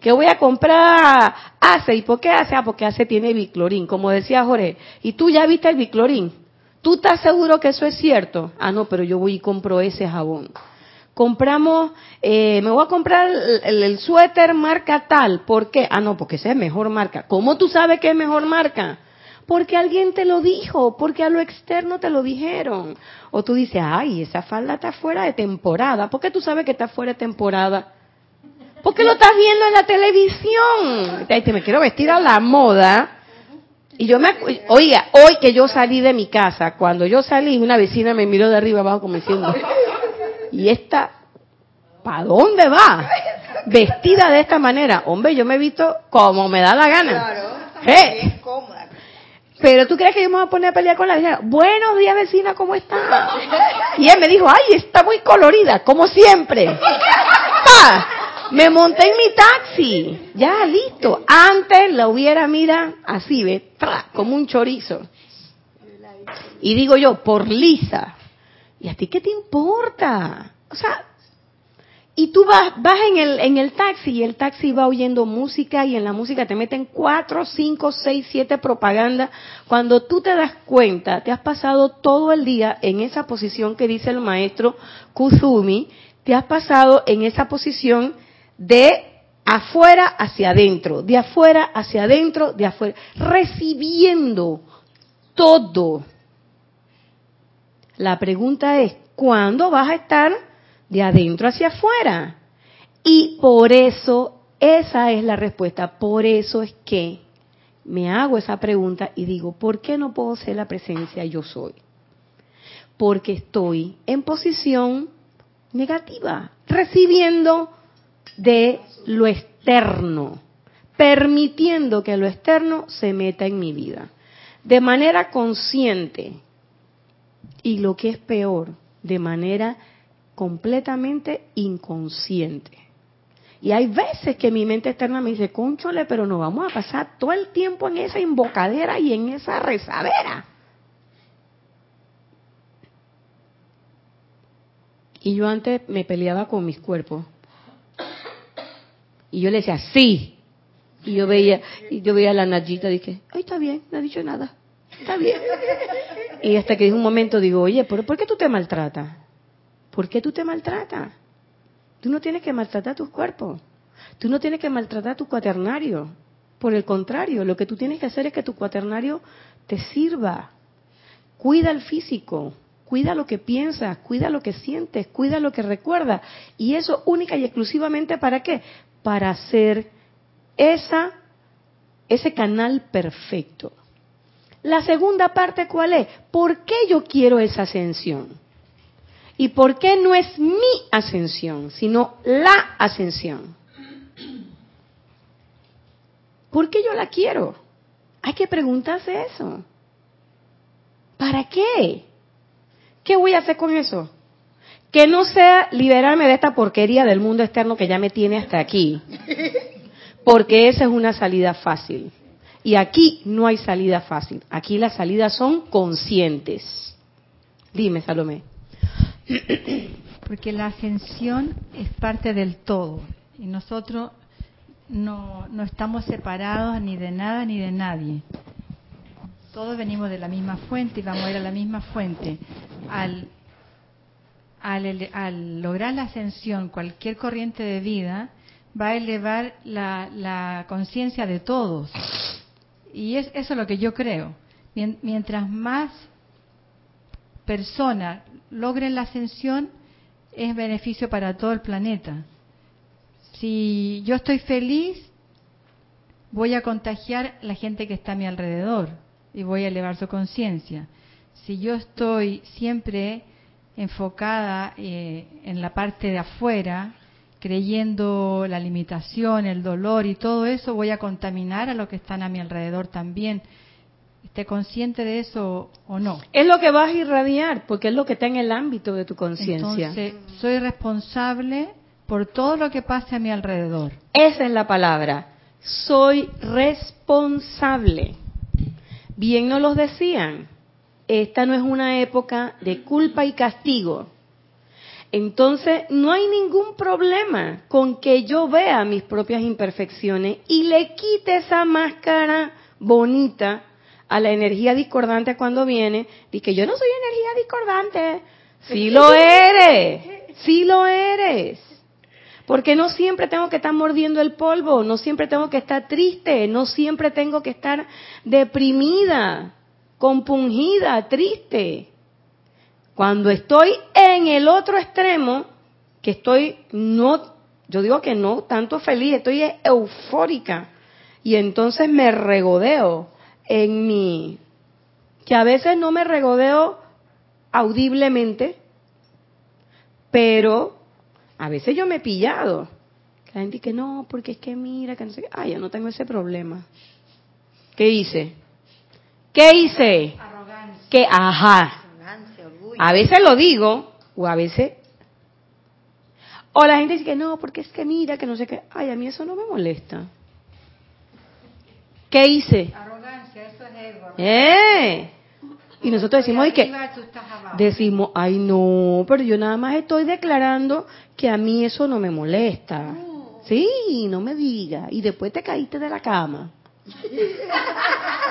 Que voy a comprar ACE. ¿Y por qué ACE? Ah, porque ACE tiene biclorín, como decía Jorge. ¿Y tú ya viste el biclorín? ¿Tú estás seguro que eso es cierto? Ah, no, pero yo voy y compro ese jabón compramos, eh, me voy a comprar el, suéter marca tal. ¿Por qué? Ah, no, porque esa es mejor marca. ¿Cómo tú sabes que es mejor marca? Porque alguien te lo dijo, porque a lo externo te lo dijeron. O tú dices, ay, esa falda está fuera de temporada. ¿Por qué tú sabes que está fuera de temporada? Porque lo estás viendo en la televisión. Te, me quiero vestir a la moda. Y yo me, oiga, hoy que yo salí de mi casa, cuando yo salí, una vecina me miró de arriba abajo como diciendo, ¿y esta para dónde va? Vestida de esta manera. Hombre, yo me he visto como me da la gana. Claro. Pero tú crees que yo me voy a poner a pelear con la vecina. Buenos días, vecina, ¿cómo está? Y él me dijo, ay, está muy colorida, como siempre. Me monté en mi taxi. Ya, listo. Antes la hubiera, mira, así, ve, como un chorizo. Y digo yo, por lisa. ¿Y a ti qué te importa? O sea, y tú vas, vas en el, en el taxi y el taxi va oyendo música y en la música te meten cuatro, cinco, seis, siete propagandas. Cuando tú te das cuenta, te has pasado todo el día en esa posición que dice el maestro Kuzumi, te has pasado en esa posición de afuera hacia adentro, de afuera hacia adentro, de afuera, recibiendo todo la pregunta es, ¿cuándo vas a estar de adentro hacia afuera? Y por eso, esa es la respuesta, por eso es que me hago esa pregunta y digo, ¿por qué no puedo ser la presencia yo soy? Porque estoy en posición negativa, recibiendo de lo externo, permitiendo que lo externo se meta en mi vida. De manera consciente, y lo que es peor, de manera completamente inconsciente. Y hay veces que mi mente externa me dice, conchole, pero no vamos a pasar todo el tiempo en esa invocadera y en esa rezadera. Y yo antes me peleaba con mis cuerpos. Y yo le decía, sí. Y yo veía, y yo veía la Nayita, dije, ay, está bien, no ha dicho nada. Está bien. Y hasta que en un momento digo, oye, ¿pero ¿por qué tú te maltratas? ¿Por qué tú te maltratas? Tú no tienes que maltratar tus cuerpos. Tú no tienes que maltratar tu cuaternario. Por el contrario, lo que tú tienes que hacer es que tu cuaternario te sirva. Cuida el físico, cuida lo que piensas, cuida lo que sientes, cuida lo que recuerdas. Y eso única y exclusivamente para qué? Para hacer esa, ese canal perfecto. La segunda parte, ¿cuál es? ¿Por qué yo quiero esa ascensión? ¿Y por qué no es mi ascensión, sino la ascensión? ¿Por qué yo la quiero? Hay que preguntarse eso. ¿Para qué? ¿Qué voy a hacer con eso? Que no sea liberarme de esta porquería del mundo externo que ya me tiene hasta aquí. Porque esa es una salida fácil. Y aquí no hay salida fácil. Aquí las salidas son conscientes. Dime, Salomé. Porque la ascensión es parte del todo. Y nosotros no, no estamos separados ni de nada ni de nadie. Todos venimos de la misma fuente y vamos a ir a la misma fuente. Al, al, al lograr la ascensión, cualquier corriente de vida va a elevar la, la conciencia de todos. Y es, eso es lo que yo creo. Mientras más personas logren la ascensión, es beneficio para todo el planeta. Si yo estoy feliz, voy a contagiar la gente que está a mi alrededor y voy a elevar su conciencia. Si yo estoy siempre enfocada eh, en la parte de afuera, creyendo la limitación, el dolor y todo eso, voy a contaminar a los que están a mi alrededor también. ¿Esté consciente de eso o no? Es lo que vas a irradiar, porque es lo que está en el ámbito de tu conciencia. Entonces, soy responsable por todo lo que pase a mi alrededor. Esa es la palabra. Soy responsable. Bien nos los decían. Esta no es una época de culpa y castigo. Entonces, no hay ningún problema con que yo vea mis propias imperfecciones y le quite esa máscara bonita a la energía discordante cuando viene, y que yo no soy energía discordante. Sí lo eres, sí lo eres. Porque no siempre tengo que estar mordiendo el polvo, no siempre tengo que estar triste, no siempre tengo que estar deprimida, compungida, triste. Cuando estoy en el otro extremo, que estoy no, yo digo que no tanto feliz, estoy eufórica y entonces me regodeo en mi, que a veces no me regodeo audiblemente, pero a veces yo me he pillado. La gente dice, no, porque es que mira, que no sé qué. Ah, yo no tengo ese problema. ¿Qué hice? ¿Qué hice? Arrogancia. Que, ajá. A veces lo digo, o a veces... O la gente dice que no, porque es que mira, que no sé qué. Ay, a mí eso no me molesta. ¿Qué hice? Arrogancia, eso es ego. ¡Eh! Y nosotros decimos, que decimos, ay no, pero yo nada más estoy declarando que a mí eso no me molesta. Sí, no me diga. Y después te caíste de la cama.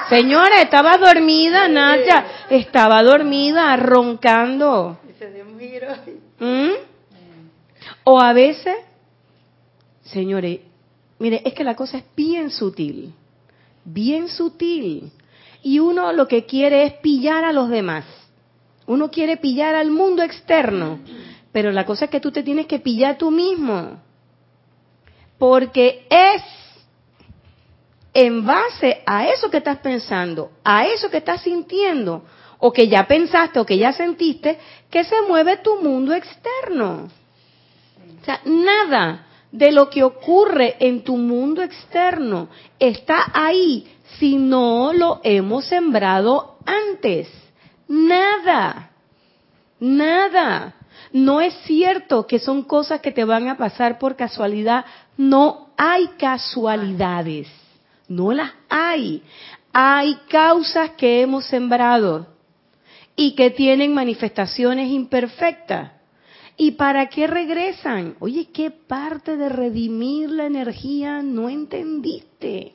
Señora, estaba dormida, Nacha. Estaba dormida, roncando. ¿Mm? O a veces, señores, mire, es que la cosa es bien sutil. Bien sutil. Y uno lo que quiere es pillar a los demás. Uno quiere pillar al mundo externo. Pero la cosa es que tú te tienes que pillar tú mismo. Porque es en base a eso que estás pensando, a eso que estás sintiendo, o que ya pensaste o que ya sentiste, que se mueve tu mundo externo. O sea, nada de lo que ocurre en tu mundo externo está ahí si no lo hemos sembrado antes. Nada. Nada. No es cierto que son cosas que te van a pasar por casualidad. No hay casualidades. No las hay. Hay causas que hemos sembrado y que tienen manifestaciones imperfectas. ¿Y para qué regresan? Oye, ¿qué parte de redimir la energía no entendiste?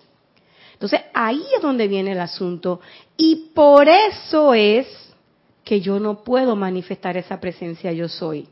Entonces ahí es donde viene el asunto. Y por eso es que yo no puedo manifestar esa presencia yo soy.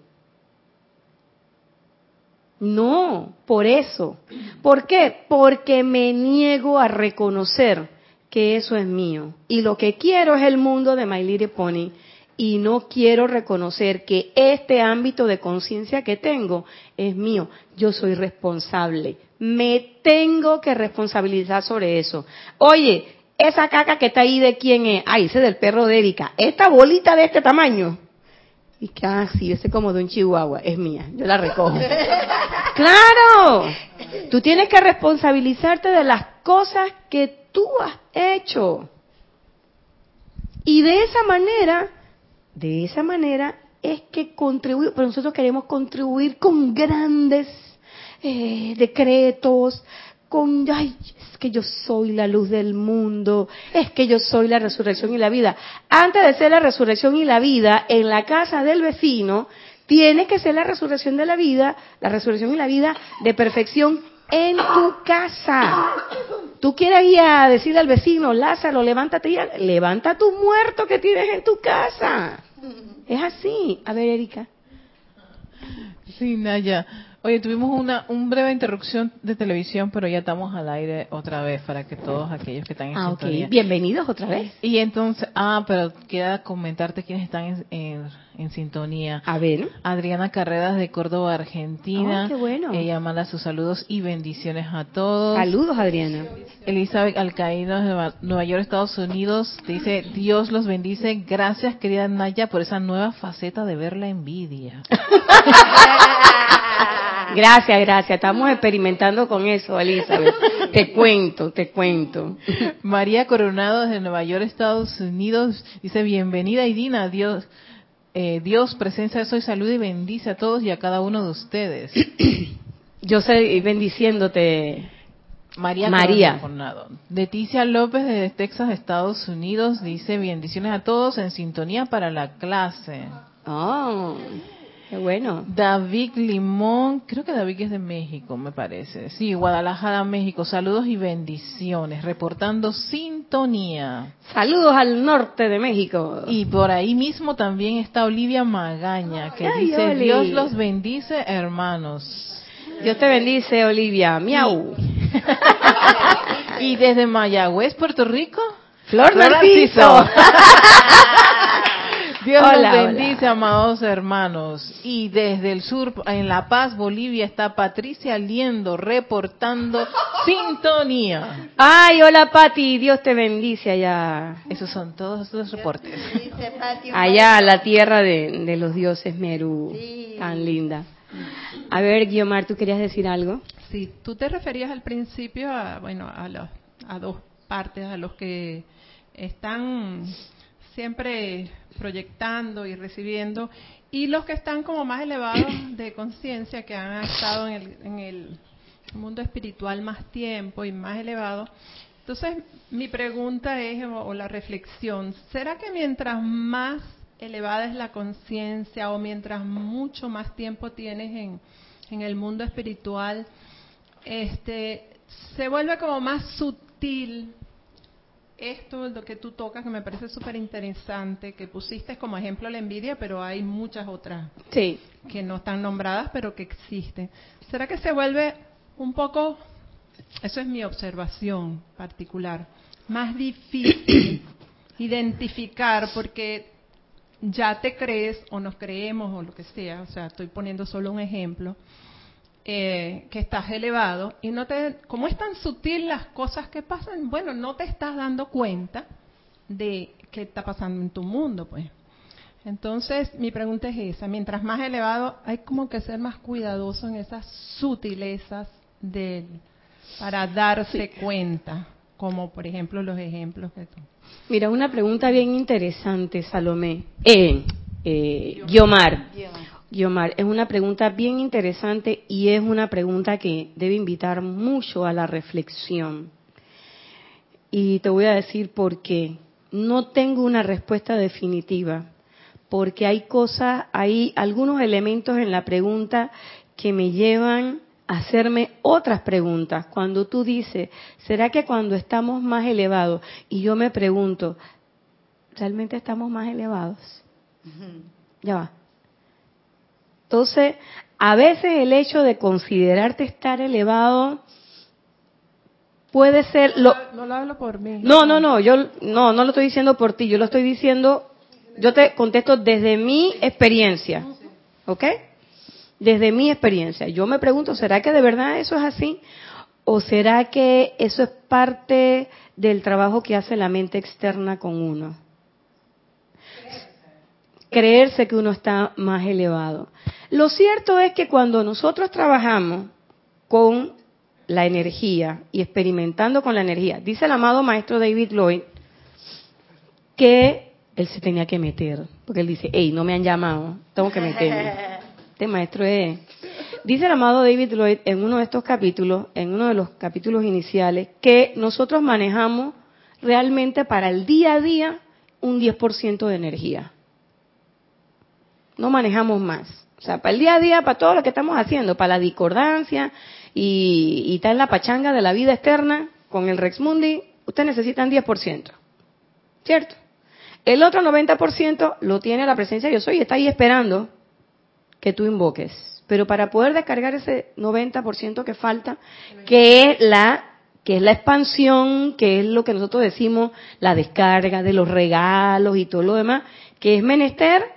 No, por eso. ¿Por qué? Porque me niego a reconocer que eso es mío. Y lo que quiero es el mundo de My Little Pony. Y no quiero reconocer que este ámbito de conciencia que tengo es mío. Yo soy responsable. Me tengo que responsabilizar sobre eso. Oye, esa caca que está ahí de quién es? Ay, ese del perro de Erika. Esta bolita de este tamaño. Y que, ah, sí, ese como de un chihuahua. Es mía. Yo la recojo. ¡Claro! Tú tienes que responsabilizarte de las cosas que tú has hecho. Y de esa manera, de esa manera es que contribuimos, pero nosotros queremos contribuir con grandes eh, decretos, con, ay, es que yo soy la luz del mundo, es que yo soy la resurrección y la vida. Antes de ser la resurrección y la vida, en la casa del vecino, tiene que ser la resurrección de la vida, la resurrección y la vida de perfección en tu casa. Tú quieres ir a decirle al vecino, Lázaro, levántate y levanta tu muerto que tienes en tu casa. Es así. A ver, Erika. Sí, Naya. Oye, tuvimos una un breve interrupción de televisión, pero ya estamos al aire otra vez para que todos aquellos que están en ah, sintonía. Bienvenidos otra vez. Y entonces, ah, pero queda comentarte quiénes están en, en, sintonía. A ver. Adriana Carreras de Córdoba, Argentina. Oh, qué bueno. Ella manda sus saludos y bendiciones a todos. Saludos, Adriana. Elizabeth Alcaíno de Nueva York, Estados Unidos, dice, Dios los bendice. Gracias, querida Naya, por esa nueva faceta de ver la envidia. Gracias, gracias. Estamos experimentando con eso, Elizabeth. Te cuento, te cuento. María Coronado desde Nueva York, Estados Unidos, dice, bienvenida Irina, Dios, eh, Dios, presencia de soy, salud y bendice a todos y a cada uno de ustedes. Yo sé, bendiciéndote. María, María. Coronado. Leticia López de Texas, Estados Unidos, dice, bendiciones a todos en sintonía para la clase. Oh. Qué bueno. David Limón, creo que David es de México, me parece. Sí, Guadalajara, México. Saludos y bendiciones. Reportando sintonía. Saludos al norte de México. Y por ahí mismo también está Olivia Magaña, que dice, Dios los bendice, hermanos. Dios te bendice, Olivia. Miau. y desde Mayagüez, Puerto Rico. Flor, Flor Narciso. Dios los bendice, amados hermanos. Y desde el sur, en La Paz, Bolivia, está Patricia Liendo reportando sintonía. Ay, hola Pati, Dios te bendice allá. Esos son todos los reportes. allá, la tierra de, los dioses Merú, tan linda. A ver, Guiomar, ¿tú querías decir algo? Sí, tú te referías al principio a, bueno, a, a dos partes, a los que están siempre proyectando y recibiendo, y los que están como más elevados de conciencia, que han estado en el, mundo espiritual más tiempo y más elevado. Entonces, mi pregunta es, o, la reflexión, ¿será que mientras más elevada es la conciencia o mientras mucho más tiempo tienes en, en el mundo espiritual, este, se vuelve como más sutil esto, lo que tú tocas, que me parece súper interesante, que pusiste como ejemplo la envidia, pero hay muchas otras sí. que no están nombradas, pero que existen. ¿Será que se vuelve un poco, eso es mi observación particular, más difícil identificar porque ya te crees o nos creemos o lo que sea, o sea, estoy poniendo solo un ejemplo, eh, que estás elevado y no te, como es tan sutil las cosas que pasan, bueno, no te estás dando cuenta de qué está pasando en tu mundo, pues. Entonces, mi pregunta es esa, mientras más elevado, hay como que ser más cuidadoso en esas sutilezas de para darse cuenta, como por ejemplo los ejemplos que tú. Mira, una pregunta bien interesante, Salomé. Eh, eh, Guiomar. Guiomar, es una pregunta bien interesante y es una pregunta que debe invitar mucho a la reflexión. Y te voy a decir por qué. No tengo una respuesta definitiva, porque hay cosas, hay algunos elementos en la pregunta que me llevan a hacerme otras preguntas. Cuando tú dices, ¿será que cuando estamos más elevados? Y yo me pregunto, ¿realmente estamos más elevados? Ya va. Entonces, a veces el hecho de considerarte estar elevado puede ser lo no lo hablo por mí. no no no yo no no lo estoy diciendo por ti yo lo estoy diciendo yo te contesto desde mi experiencia ¿ok? desde mi experiencia yo me pregunto será que de verdad eso es así o será que eso es parte del trabajo que hace la mente externa con uno creerse que uno está más elevado lo cierto es que cuando nosotros trabajamos con la energía y experimentando con la energía. Dice el amado maestro David Lloyd que él se tenía que meter, porque él dice, hey, no me han llamado, tengo que meterme. Este maestro es... Dice el amado David Lloyd en uno de estos capítulos, en uno de los capítulos iniciales, que nosotros manejamos realmente para el día a día un 10% de energía. No manejamos más. O sea, para el día a día, para todo lo que estamos haciendo, para la discordancia, y, y en la pachanga de la vida externa con el Rex Mundi, usted necesita un 10%. ¿Cierto? El otro 90% lo tiene la presencia de yo soy y está ahí esperando que tú invoques. Pero para poder descargar ese 90% que falta, que es la que es la expansión, que es lo que nosotros decimos, la descarga de los regalos y todo lo demás, que es menester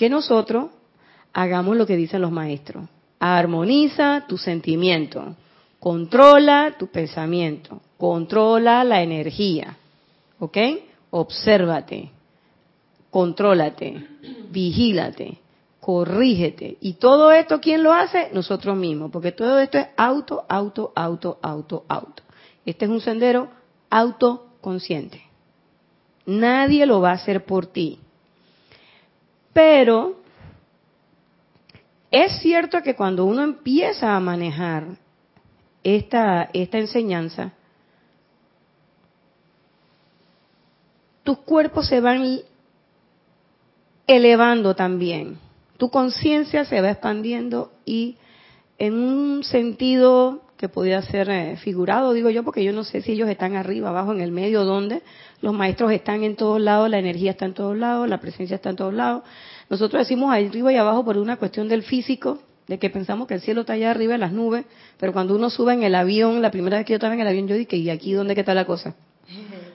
que nosotros hagamos lo que dicen los maestros. Armoniza tu sentimiento, controla tu pensamiento, controla la energía, ¿ok? Obsérvate, contrólate, vigílate, corrígete. Y todo esto, ¿quién lo hace? Nosotros mismos, porque todo esto es auto, auto, auto, auto, auto. Este es un sendero autoconsciente. Nadie lo va a hacer por ti. Pero es cierto que cuando uno empieza a manejar esta, esta enseñanza, tus cuerpos se van elevando también, tu conciencia se va expandiendo y en un sentido que podía ser eh, figurado, digo yo, porque yo no sé si ellos están arriba, abajo, en el medio, donde los maestros están en todos lados, la energía está en todos lados, la presencia está en todos lados, nosotros decimos arriba y abajo por una cuestión del físico, de que pensamos que el cielo está allá arriba en las nubes, pero cuando uno sube en el avión, la primera vez que yo estaba en el avión, yo dije, ¿y aquí dónde está la cosa?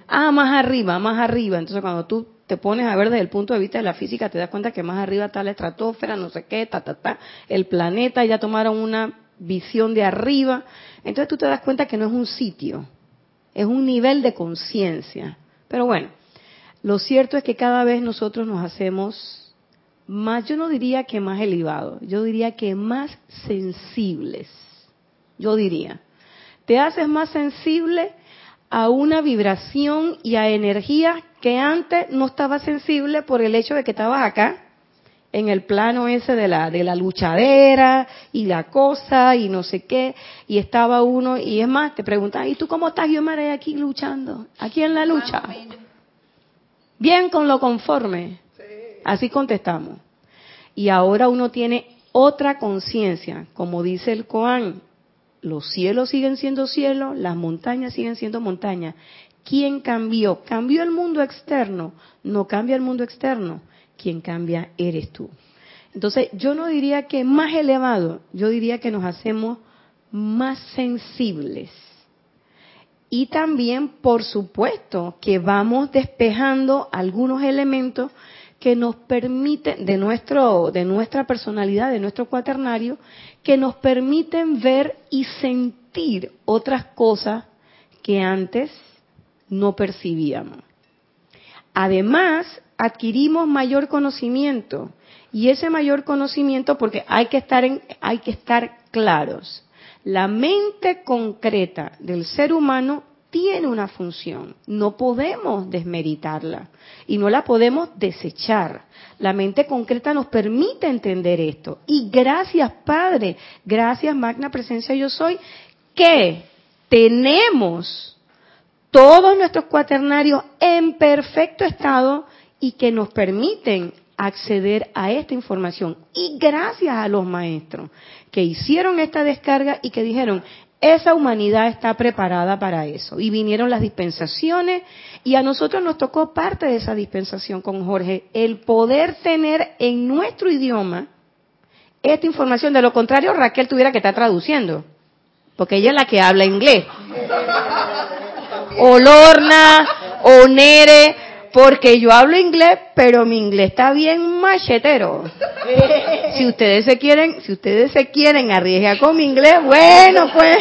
Ah, más arriba, más arriba. Entonces cuando tú te pones a ver desde el punto de vista de la física, te das cuenta que más arriba está la estratosfera, no sé qué, ta, ta, ta, el planeta, ya tomaron una visión de arriba. Entonces tú te das cuenta que no es un sitio, es un nivel de conciencia. Pero bueno, lo cierto es que cada vez nosotros nos hacemos más, yo no diría que más elevados, yo diría que más sensibles. Yo diría, te haces más sensible a una vibración y a energía que antes no estaba sensible por el hecho de que estabas acá en el plano ese de la de la luchadera y la cosa y no sé qué y estaba uno y es más te preguntan y tú cómo estás yo me aquí luchando aquí en la lucha bien con lo conforme Así contestamos. Y ahora uno tiene otra conciencia, como dice el Koan, los cielos siguen siendo cielos, las montañas siguen siendo montañas. ¿Quién cambió? ¿Cambió el mundo externo? No cambia el mundo externo. Quien cambia eres tú. Entonces, yo no diría que más elevado, yo diría que nos hacemos más sensibles. Y también, por supuesto, que vamos despejando algunos elementos que nos permiten, de, nuestro, de nuestra personalidad, de nuestro cuaternario, que nos permiten ver y sentir otras cosas que antes no percibíamos. Además, adquirimos mayor conocimiento y ese mayor conocimiento porque hay que estar en, hay que estar claros. La mente concreta del ser humano tiene una función, no podemos desmeritarla y no la podemos desechar. La mente concreta nos permite entender esto. Y gracias Padre, gracias Magna Presencia Yo Soy, que tenemos todos nuestros cuaternarios en perfecto estado y que nos permiten acceder a esta información. Y gracias a los maestros que hicieron esta descarga y que dijeron, esa humanidad está preparada para eso. Y vinieron las dispensaciones y a nosotros nos tocó parte de esa dispensación con Jorge, el poder tener en nuestro idioma esta información. De lo contrario, Raquel tuviera que estar traduciendo, porque ella es la que habla inglés. O Lorna, o Nere, porque yo hablo inglés, pero mi inglés está bien machetero. Si ustedes se quieren, si ustedes se quieren arriesgar con mi inglés, bueno, pues.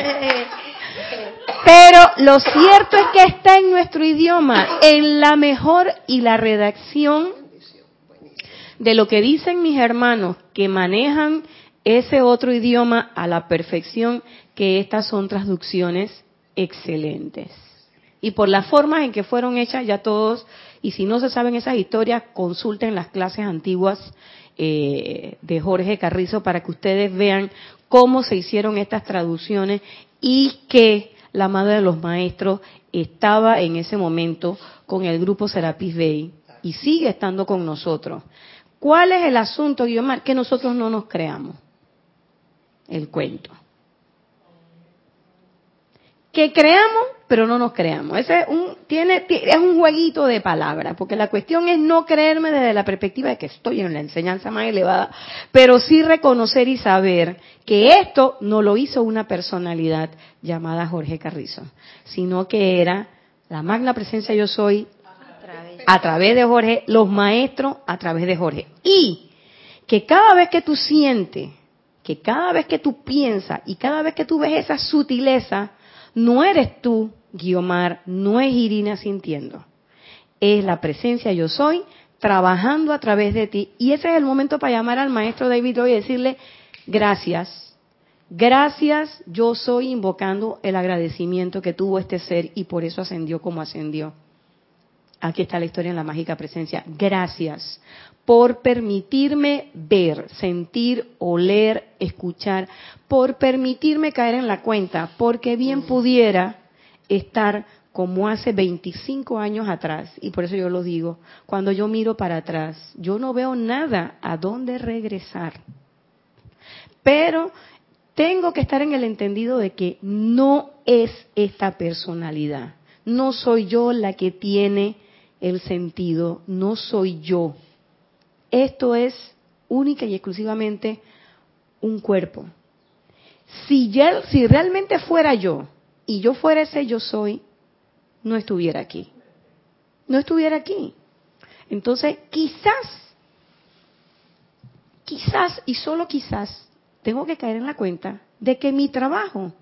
Pero lo cierto es que está en nuestro idioma, en la mejor y la redacción de lo que dicen mis hermanos que manejan ese otro idioma a la perfección, que estas son traducciones excelentes. Y por las formas en que fueron hechas, ya todos y si no se saben esas historias, consulten las clases antiguas eh, de Jorge Carrizo para que ustedes vean cómo se hicieron estas traducciones y que la madre de los maestros estaba en ese momento con el grupo Serapis Bay y sigue estando con nosotros. ¿Cuál es el asunto, Guiomar? Que nosotros no nos creamos el cuento. Que creamos pero no nos creamos. Ese es un, tiene, es un jueguito de palabras, porque la cuestión es no creerme desde la perspectiva de que estoy en la enseñanza más elevada, pero sí reconocer y saber que esto no lo hizo una personalidad llamada Jorge Carrizo, sino que era la magna presencia yo soy a través de Jorge, los maestros a través de Jorge. Y que cada vez que tú sientes, que cada vez que tú piensas y cada vez que tú ves esa sutileza, no eres tú, Guiomar, no es Irina sintiendo. Es la presencia yo soy trabajando a través de ti. Y ese es el momento para llamar al maestro David hoy y decirle, gracias, gracias, yo soy invocando el agradecimiento que tuvo este ser y por eso ascendió como ascendió. Aquí está la historia en la mágica presencia. Gracias por permitirme ver, sentir, oler, escuchar, por permitirme caer en la cuenta, porque bien pudiera estar como hace 25 años atrás, y por eso yo lo digo, cuando yo miro para atrás, yo no veo nada a dónde regresar. Pero tengo que estar en el entendido de que no es esta personalidad, no soy yo la que tiene el sentido, no soy yo esto es única y exclusivamente un cuerpo. Si, si realmente fuera yo y yo fuera ese yo soy, no estuviera aquí. No estuviera aquí. Entonces, quizás, quizás y solo quizás, tengo que caer en la cuenta de que mi trabajo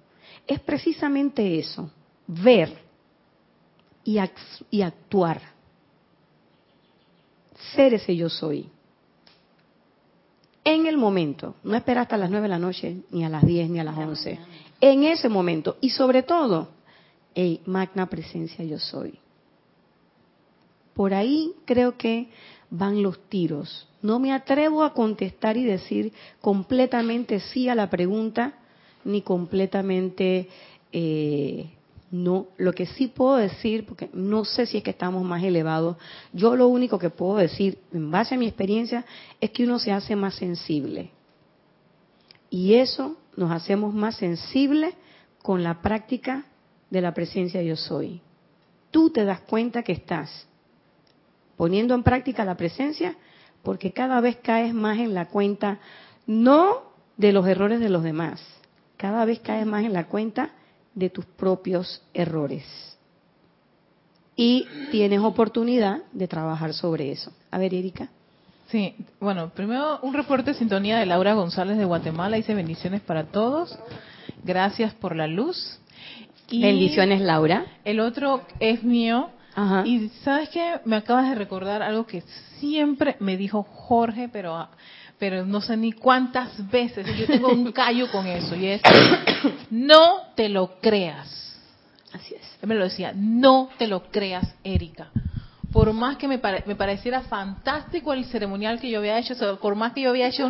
es precisamente eso, ver y, actuar, ser ese yo soy en el momento, no esperar hasta las nueve de la noche, ni a las diez, ni a las once, en ese momento, y sobre todo, hey, magna presencia yo soy. Por ahí creo que van los tiros. No me atrevo a contestar y decir completamente sí a la pregunta, ni completamente eh, no, lo que sí puedo decir, porque no sé si es que estamos más elevados, yo lo único que puedo decir, en base a mi experiencia, es que uno se hace más sensible. Y eso nos hacemos más sensibles con la práctica de la presencia yo soy. Tú te das cuenta que estás poniendo en práctica la presencia porque cada vez caes más en la cuenta, no de los errores de los demás, cada vez caes más en la cuenta de tus propios errores. Y tienes oportunidad de trabajar sobre eso. A ver, Erika. Sí, bueno, primero un reporte de sintonía de Laura González de Guatemala. Dice bendiciones para todos. Gracias por la luz. Y bendiciones, Laura. El otro es mío. Y sabes qué, me acabas de recordar algo que siempre me dijo Jorge, pero pero no sé ni cuántas veces, yo tengo un callo con eso, y es, no te lo creas. Así es. Él me lo decía, no te lo creas, Erika. Por más que me, me pareciera fantástico el ceremonial que yo había hecho, por más que yo había hecho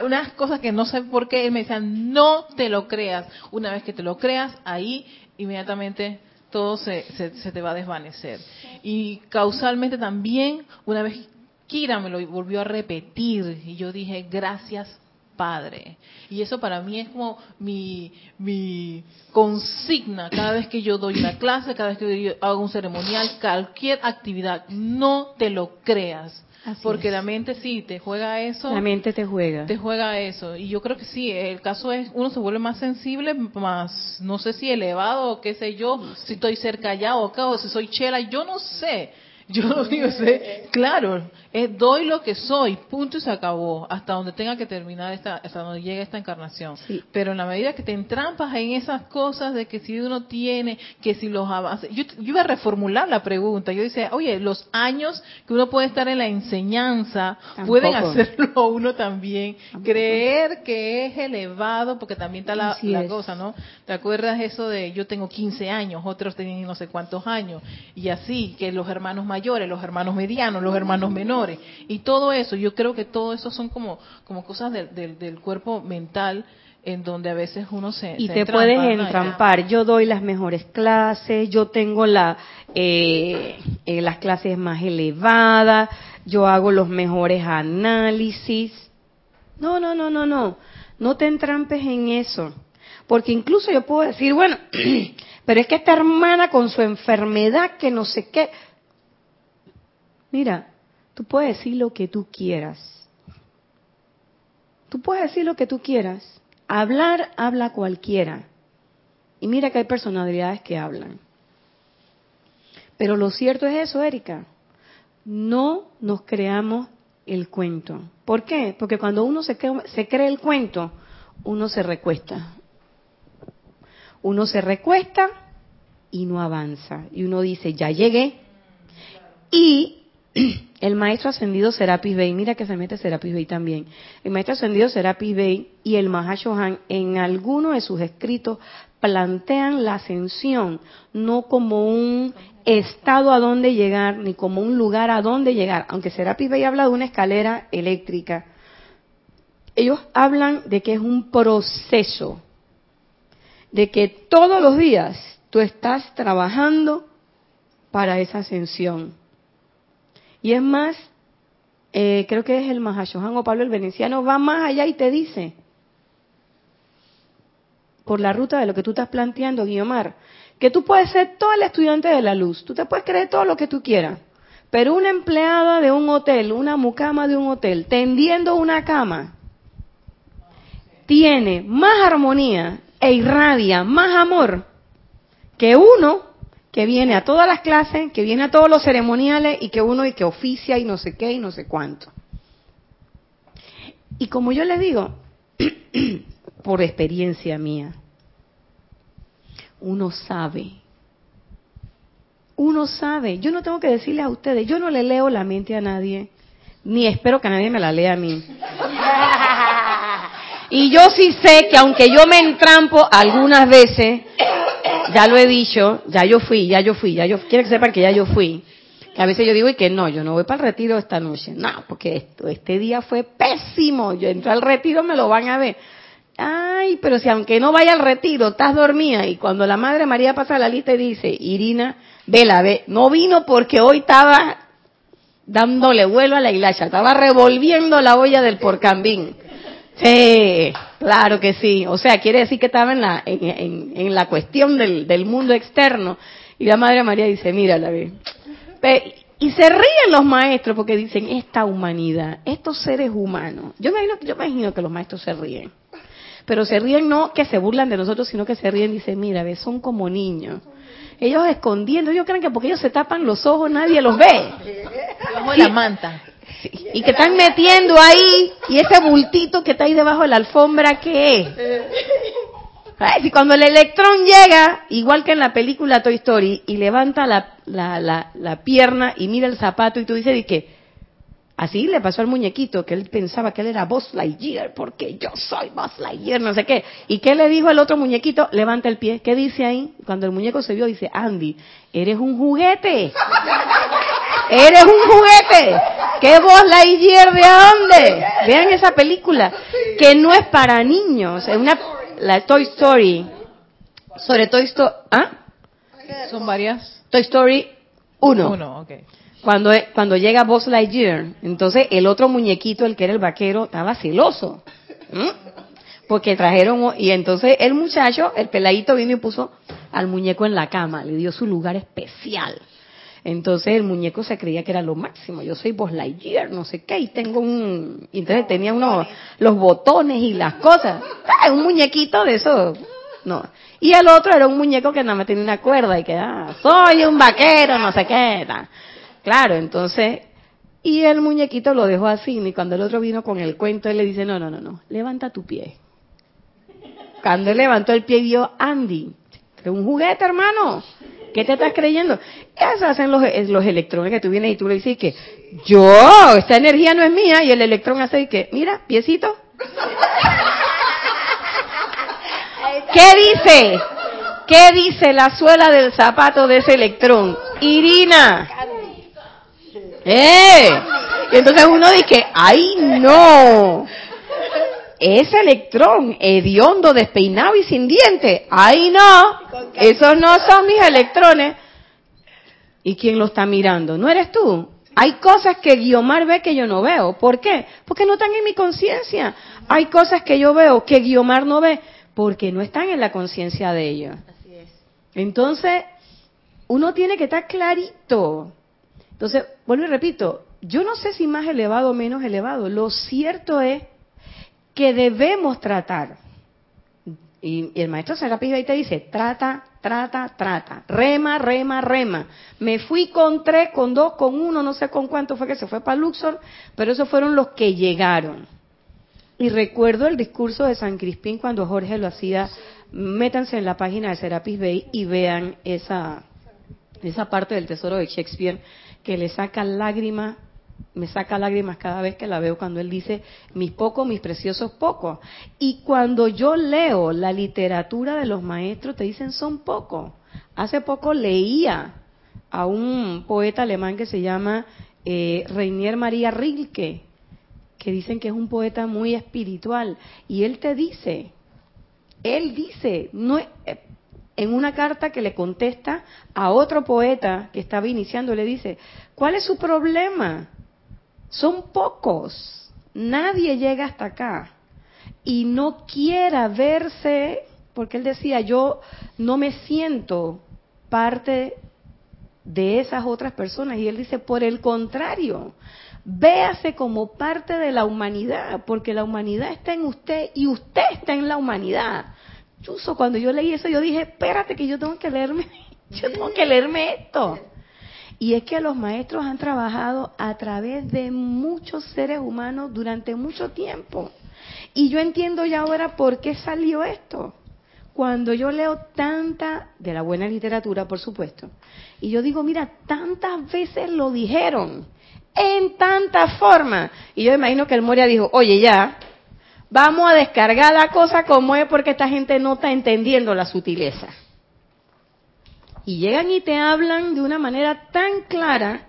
unas cosas que no sé por qué, él me decía, no te lo creas. Una vez que te lo creas, ahí inmediatamente todo se, se, se te va a desvanecer. Y causalmente también, una vez Kira me lo volvió a repetir y yo dije, gracias Padre. Y eso para mí es como mi, mi consigna cada vez que yo doy una clase, cada vez que yo hago un ceremonial, cualquier actividad, no te lo creas. porque la mente sí te juega eso. La mente te juega. Te juega eso. Y yo creo que sí, el caso es, uno se vuelve más sensible, más, no sé si elevado o qué sé yo, si estoy cerca ya o acá, o si soy chela, yo no sé yo digo, sé, claro, es, doy lo que soy, punto y se acabó, hasta donde tenga que terminar esta, hasta donde llegue esta encarnación. Pero en la medida que te entrampas en esas cosas de que si uno tiene, que si los avances, yo, iba a reformular la pregunta, yo decía, oye, los años que uno puede estar en la enseñanza pueden hacerlo uno también, creer que es elevado, porque también está la, la cosa, ¿no? ¿Te acuerdas eso de yo tengo 15 años, otros tienen no sé cuántos años, y así, que los hermanos mayores, los hermanos medianos, los hermanos menores. Y todo eso, yo creo que todo eso son como, como cosas del cuerpo mental en donde a veces uno se... Y te puedes entrampar. Yo doy las mejores clases, yo tengo la, eh, eh, las clases más elevadas, yo hago los mejores análisis. No, no, no, no, no. No te entrampes en eso. Porque incluso yo puedo decir, bueno, pero es que esta hermana con su enfermedad que no sé qué, Mira, tú puedes decir lo que tú quieras. Tú puedes decir lo que tú quieras. Hablar, habla cualquiera. Y mira que hay personalidades que hablan. Pero lo cierto es eso, Erika. No nos creamos el cuento. ¿Por qué? Porque cuando uno se cree, se cree el cuento, uno se recuesta. Uno se recuesta y no avanza. Y uno dice, ya llegué. Y el maestro ascendido Serapis Bey, mira que se mete Serapis Bey también, el maestro ascendido Serapis Bey y el Mahashohan en alguno de sus escritos plantean la ascensión no como un estado a donde llegar, ni como un lugar a donde llegar, aunque Serapis Bey habla de una escalera eléctrica, ellos hablan de que es un proceso, de que todos los días tú estás trabajando para esa ascensión y es más, eh, creo que es el Mahashohan o Pablo el Veneciano, va más allá y te dice, por la ruta de lo que tú estás planteando, Guiomar, que tú puedes ser todo el estudiante de la luz, tú te puedes creer todo lo que tú quieras, pero una empleada de un hotel, una mucama de un hotel, tendiendo una cama, tiene más armonía e irradia más amor que uno que viene a todas las clases, que viene a todos los ceremoniales y que uno y que oficia y no sé qué y no sé cuánto. Y como yo les digo, por experiencia mía, uno sabe, uno sabe, yo no tengo que decirles a ustedes, yo no le leo la mente a nadie, ni espero que nadie me la lea a mí. Y yo sí sé que aunque yo me entrampo algunas veces, ya lo he dicho, ya yo fui, ya yo fui, ya yo, quiero que sepan que ya yo fui. Que a veces yo digo y que no, yo no voy para el retiro esta noche. No, porque esto, este día fue pésimo. Yo entro al retiro, me lo van a ver. Ay, pero si aunque no vaya al retiro, estás dormida y cuando la Madre María pasa la lista y dice, Irina, vela, ve, no vino porque hoy estaba dándole vuelo a la iglesia, estaba revolviendo la olla del porcambín. Sí, claro que sí. O sea, quiere decir que estaba en la, en, la cuestión del, del, mundo externo. Y la Madre María dice, mírala, ve. Y se ríen los maestros porque dicen, esta humanidad, estos seres humanos. Yo me imagino, yo imagino que los maestros se ríen. Pero se ríen no que se burlan de nosotros, sino que se ríen y dicen, mira, ve, son como niños. Ellos escondiendo, ellos creen que porque ellos se tapan los ojos nadie los ve. la manta. Y que están metiendo ahí, y ese bultito que está ahí debajo de la alfombra, ¿qué es? Si cuando el electrón llega, igual que en la película Toy Story, y levanta la, la, la, la pierna y mira el zapato y tú dices, ¿y qué? Así le pasó al muñequito, que él pensaba que él era Buzz Lightyear, porque yo soy Buzz Lightyear, no sé qué. ¿Y qué le dijo el otro muñequito? Levanta el pie. ¿Qué dice ahí? Cuando el muñeco se vio, dice, Andy, eres un juguete. Eres un juguete. ¿Qué Buzz Lightyear de dónde? Vean esa película, que no es para niños, es una, la Toy Story. Sobre Toy Story, ¿ah? Son varias. Toy Story 1. Uno, ok. cuando, cuando llega Buzz Lightyear, entonces el otro muñequito, el que era el vaquero, estaba celoso. Porque trajeron, y entonces el muchacho, el peladito vino y puso al muñeco en la cama, le dio su lugar especial. Entonces el muñeco se creía que era lo máximo. Yo soy Buzz Lightyear, no sé qué, y tengo un... Entonces tenía unos, los botones y las cosas. Ah, un muñequito de eso. No. Y el otro era un muñeco que nada más tenía una cuerda y que, ah, soy un vaquero, no sé qué. Claro, entonces... Y el muñequito lo dejó así, y cuando el otro vino con el cuento, él le dice, no, no, no, no, levanta tu pie. Cuando él levantó el pie, vio Andy. Es un juguete, hermano. ¿Qué te estás creyendo? Eso hacen los, los electrones que tú vienes y tú le dices que yo, esta energía no es mía y el electrón hace que, mira, piecito. ¿Qué dice? ¿Qué dice la suela del zapato de ese electrón? Irina. ¡Eh! Y entonces uno dice, ¡ay no! Ese electrón hediondo, despeinado y sin dientes, ¡ay no! Esos no son mis electrones. ¿Y quién lo está mirando? ¿No eres tú? Hay cosas que Guiomar ve que yo no veo. ¿Por qué? Porque no están en mi conciencia. Hay cosas que yo veo que Guiomar no ve porque no están en la conciencia de ella. Entonces, uno tiene que estar clarito. Entonces, vuelvo y repito, yo no sé si más elevado o menos elevado. Lo cierto es que debemos tratar. Y, el maestro Serapis ahí te dice, trata, trata, trata, rema, rema, rema. Me fui con tres, con dos, con uno, no sé con cuánto fue que se fue para Luxor, pero esos fueron los que llegaron. Y recuerdo el discurso de San Crispín cuando Jorge lo hacía, métanse en la página de Serapis Bay y vean esa, esa parte del tesoro de Shakespeare que le saca lágrimas me saca lágrimas cada vez que la veo cuando él dice mis pocos, mis preciosos pocos. Y cuando yo leo la literatura de los maestros, te dicen son pocos. Hace poco leía a un poeta alemán que se llama eh, Reinier María Rilke, que dicen que es un poeta muy espiritual. Y él te dice, él dice, no, eh, en una carta que le contesta a otro poeta que estaba iniciando, le dice, ¿cuál es su problema? Son pocos. Nadie llega hasta acá. Y no quiera verse, porque él decía, yo no me siento parte de esas otras personas. Y él dice, por el contrario, véase como parte de la humanidad, porque la humanidad está en usted y usted está en la humanidad. Chuso, cuando yo leí eso, yo dije, espérate que yo tengo que leerme, yo tengo que leerme esto. Y es que los maestros han trabajado a través de muchos seres humanos durante mucho tiempo. Y yo entiendo ya ahora por qué salió esto. Cuando yo leo tanta, de la buena literatura, por supuesto, y yo digo, mira, tantas veces lo dijeron, en tanta forma. Y yo imagino que el Moria dijo, oye, ya, vamos a descargar la cosa como es porque esta gente no está entendiendo la sutileza y llegan y te hablan de una manera tan clara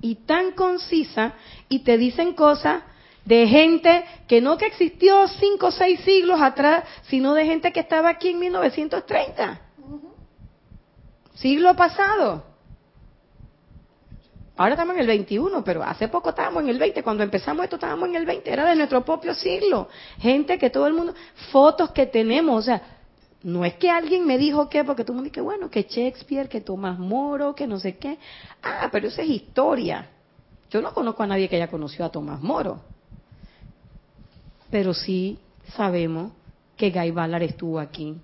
y tan concisa y te dicen cosas de gente que no que existió cinco o seis siglos atrás, sino de gente que estaba aquí en 1930, siglo pasado. Ahora estamos en el 21, pero hace poco estábamos en el 20. Cuando empezamos esto estábamos en el 20. Era de nuestro propio siglo. Gente que todo el mundo, fotos que tenemos, o sea, no es que alguien me dijo que, porque tú me dices, bueno, que Shakespeare, que Tomás Moro, que no sé qué. Ah, pero eso es historia. Yo no conozco a nadie que haya conocido a Tomás Moro. Pero sí sabemos que Guy Ballard estuvo aquí.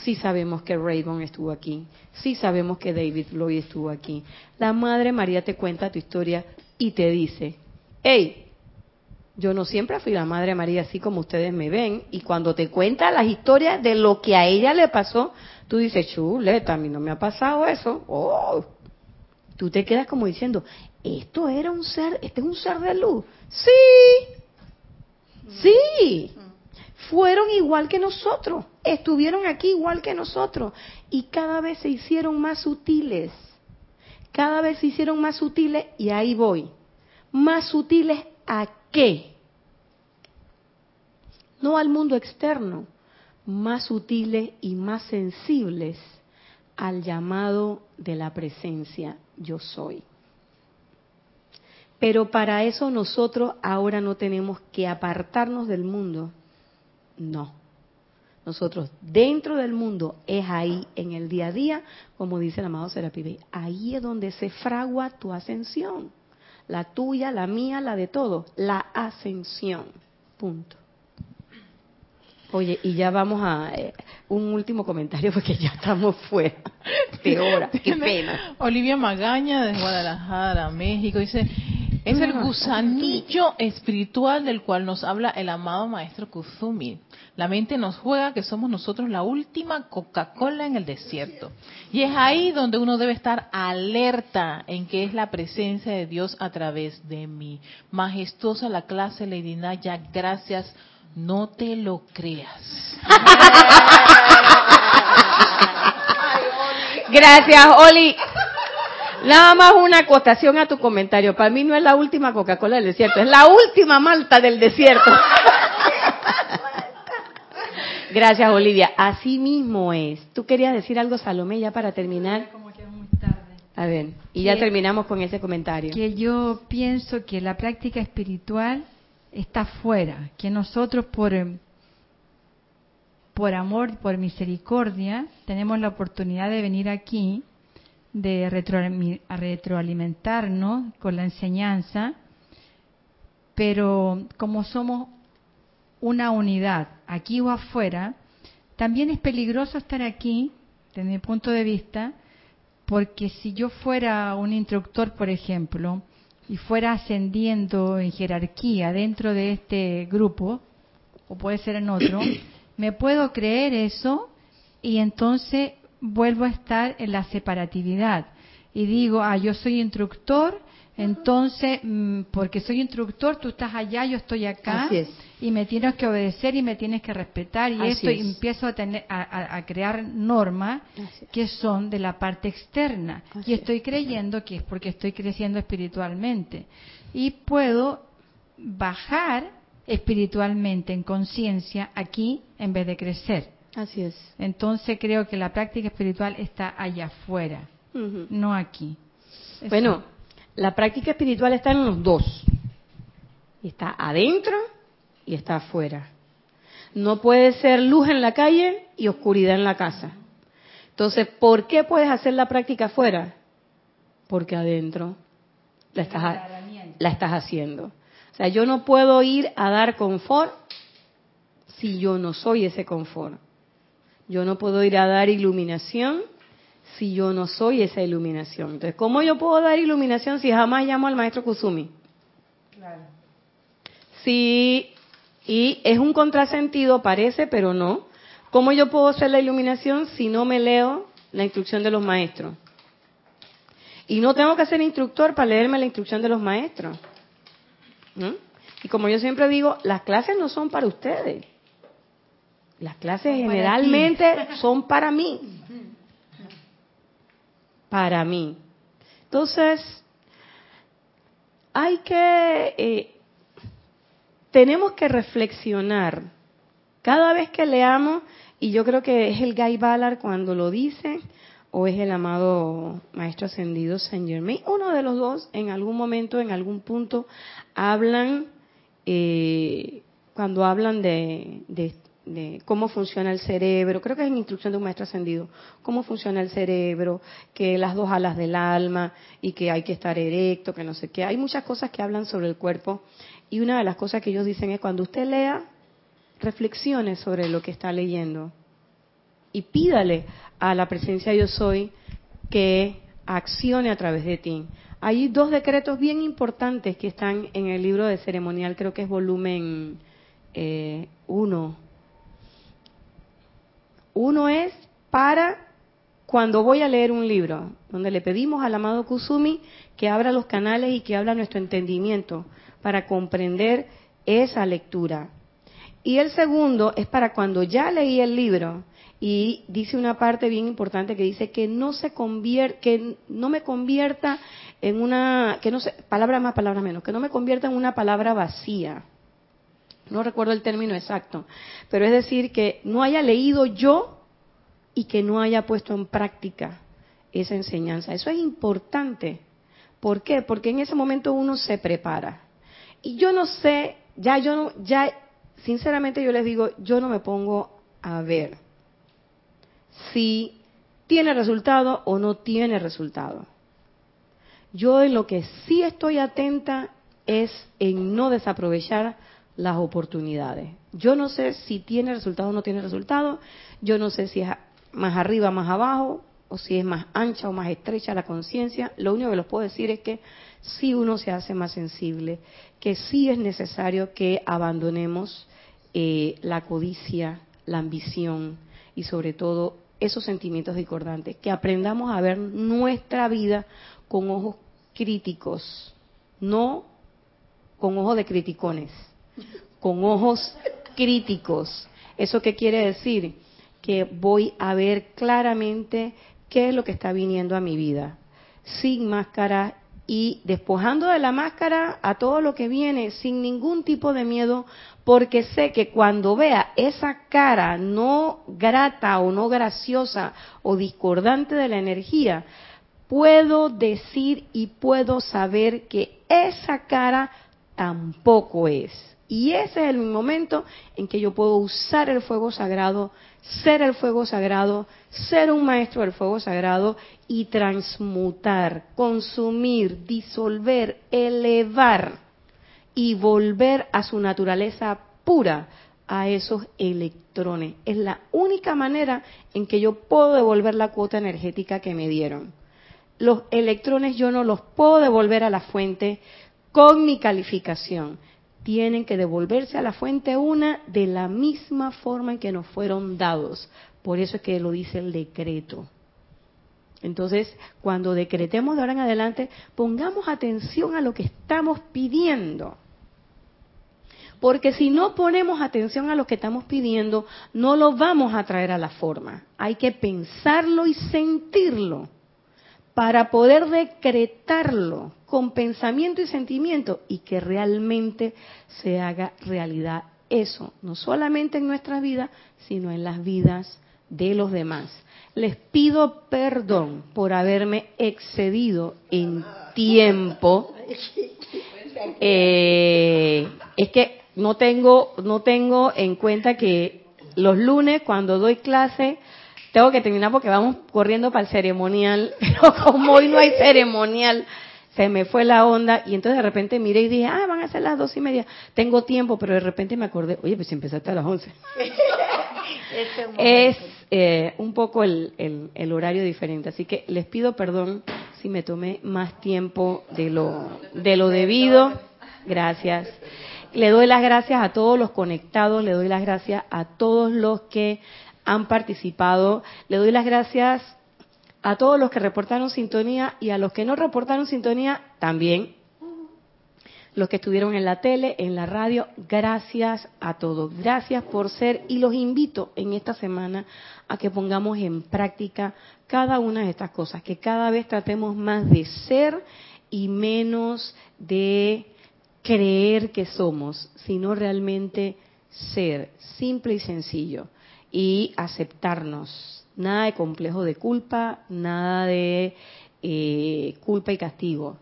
Sí sabemos que Raybon estuvo aquí. Sí sabemos que David Lloyd estuvo aquí. La Madre María te cuenta tu historia y te dice, hey, yo no siempre fui la Madre María así como ustedes me ven. Y cuando te cuenta las historias de lo que a ella le pasó, tú dices, chuleta, a mí no me ha pasado eso. Oh. Tú te quedas como diciendo, esto era un ser, este es un ser de luz. Sí, sí. Fueron igual que nosotros, estuvieron aquí igual que nosotros. Y cada vez se hicieron más sutiles. Cada vez se hicieron más sutiles y ahí voy. Más sutiles a qué? No al mundo externo, más sutiles y más sensibles al llamado de la presencia yo soy. Pero para eso nosotros ahora no tenemos que apartarnos del mundo. No. Nosotros dentro del mundo es ahí, en el día a día, como dice el amado Serapi ahí es donde se fragua tu ascensión. La tuya, la mía, la de todos. La ascensión. Punto. Oye, y ya vamos a eh, un último comentario porque ya estamos fuera de hora. Qué pena. Olivia Magaña de Guadalajara, México, dice, es el gusanillo espiritual del cual nos habla el amado maestro Kuzumi. La mente nos juega que somos nosotros la última Coca-Cola en el desierto. Y es ahí donde uno debe estar alerta en que es la presencia de Dios a través de mí. Majestuosa la clase, Lady Naya, gracias no te lo creas. Gracias, Oli. Nada más una acotación a tu comentario. Para mí no es la última Coca-Cola del desierto, es la última Malta del desierto. Gracias, Olivia. Así mismo es. ¿Tú querías decir algo, Salomé, ya para terminar? A ver, y ya terminamos con ese comentario. Que yo pienso que la práctica espiritual está fuera, que nosotros por, em, por amor, por misericordia, tenemos la oportunidad de venir aquí, de retroalimentarnos con la enseñanza, pero como somos una unidad, aquí o afuera, también es peligroso estar aquí, desde mi punto de vista, porque si yo fuera un instructor, por ejemplo, y fuera ascendiendo en jerarquía dentro de este grupo, o puede ser en otro, me puedo creer eso y entonces vuelvo a estar en la separatividad. Y digo, ah, yo soy instructor, entonces, mm, porque soy instructor, tú estás allá, yo estoy acá, y me tienes que obedecer y me tienes que respetar, y esto empiezo a, tener, a, crear normas que son de la parte externa, y estoy creyendo que es porque estoy creciendo espiritualmente. Y puedo bajar espiritualmente en conciencia aquí en vez de crecer. Así es. Entonces creo que la práctica espiritual está allá afuera, no aquí. Bueno, la práctica espiritual está en los dos. Está adentro y está afuera. No puede ser luz en la calle y oscuridad en la casa. Entonces, ¿por qué puedes hacer la práctica afuera? Porque adentro la estás, la estás haciendo. O sea, yo no puedo ir a dar confort si yo no soy ese confort. Yo no puedo ir a dar iluminación si yo no soy esa iluminación? Entonces, ¿cómo yo puedo dar iluminación si jamás llamo al maestro Kusumi? Claro. Sí, y es un contrasentido, parece, pero no. ¿Cómo yo puedo hacer la iluminación si no me leo la instrucción de los maestros? Y no tengo que ser instructor para leerme la instrucción de los maestros. ¿Mm? Y como yo siempre digo, las clases no son para ustedes. Las clases generalmente son para mí. Para mí. Entonces, hay que, eh, tenemos que reflexionar cada vez que leamos, y yo creo que es el Guy Ballard cuando lo dice, o es el amado Maestro Ascendido Saint Germain, uno de los dos en algún momento, en algún punto, hablan, eh, cuando hablan de, de, de cómo funciona el cerebro, creo que es en instrucción de un maestro ascendido, cómo funciona el cerebro, que las dos alas del alma y que hay que estar erecto, que no sé qué. Hay muchas cosas que hablan sobre el cuerpo y una de las cosas que ellos dicen es cuando usted lea, reflexione sobre lo que está leyendo y pídale a la presencia yo soy que accione a través de ti. Hay dos decretos bien importantes que están en el libro de ceremonial, creo que es volumen 1, eh, uno es para cuando voy a leer un libro, donde le pedimos al amado Kusumi que abra los canales y que abra nuestro entendimiento para comprender esa lectura. Y el segundo es para cuando ya leí el libro y dice una parte bien importante que dice que no se convierte, que no me convierta en una, que no sé, palabra más, palabra menos, que no me convierta en una palabra vacía no recuerdo el término exacto, pero es decir, que no haya leído yo y que no haya puesto en práctica esa enseñanza. Eso es importante, ¿Por qué? Porque en ese momento uno se prepara. Y yo no sé, ya yo no, ya, sinceramente yo les digo, yo no me pongo a ver si tiene resultado o no tiene resultado. Yo en lo que sí estoy atenta es en no desaprovechar las oportunidades. Yo no sé si tiene resultado o no tiene resultado, yo no sé si es más arriba, más abajo, o si es más ancha o más estrecha la conciencia. Lo único que les puedo decir es que si uno se hace más sensible, que sí es necesario que abandonemos eh, la codicia, la ambición y sobre todo esos sentimientos discordantes, que aprendamos a ver nuestra vida con ojos críticos, no con ojos de criticones, con ojos críticos. ¿Eso qué quiere decir? Que voy a ver claramente qué es lo que está viniendo a mi vida, sin máscara y despojando de la máscara a todo lo que viene, sin ningún tipo de miedo, porque sé que cuando vea esa cara no grata o no graciosa o discordante de la energía, puedo decir y puedo saber que esa cara tampoco es. Y ese es el momento en que yo puedo usar el fuego sagrado, ser el fuego sagrado, ser un maestro del fuego sagrado y transmutar, consumir, disolver, elevar y volver a su naturaleza pura a esos electrones. Es la única manera en que yo puedo devolver la cuota energética que me dieron. Los electrones yo no los puedo devolver a la fuente con mi calificación. Tienen que devolverse a la fuente una de la misma forma en que nos fueron dados. Por eso es que lo dice el decreto. Entonces, cuando decretemos de ahora en adelante, pongamos atención a lo que estamos pidiendo. Porque si no ponemos atención a lo que estamos pidiendo, no lo vamos a traer a la forma. Hay que pensarlo y sentirlo para poder decretarlo con pensamiento y sentimiento y que realmente se haga realidad eso, no solamente en nuestra vida, sino en las vidas de los demás. Les pido perdón por haberme excedido en tiempo. Eh, es que no tengo, no tengo en cuenta que los lunes cuando doy clase tengo que terminar porque vamos corriendo para el ceremonial, pero como hoy no hay ceremonial, se me fue la onda y entonces de repente miré y dije, ah, van a ser las dos y media, tengo tiempo, pero de repente me acordé, oye, pues si empezaste a las once. es eh, un poco el, el, horario diferente, así que les pido perdón si me tomé más tiempo de lo, de lo debido. Gracias. Le doy las gracias a todos los conectados, le doy las gracias a todos los que han participado. Le doy las gracias a todos los que reportaron sintonía y a los que no reportaron sintonía también. Los que estuvieron en la tele, en la radio, gracias a todos. Gracias por ser y los invito en esta semana a que pongamos en práctica cada una de estas cosas, que cada vez tratemos más de ser y menos de creer que somos, sino realmente ser, simple y sencillo y aceptarnos. Nada de complejo de culpa, nada de eh, culpa y castigo.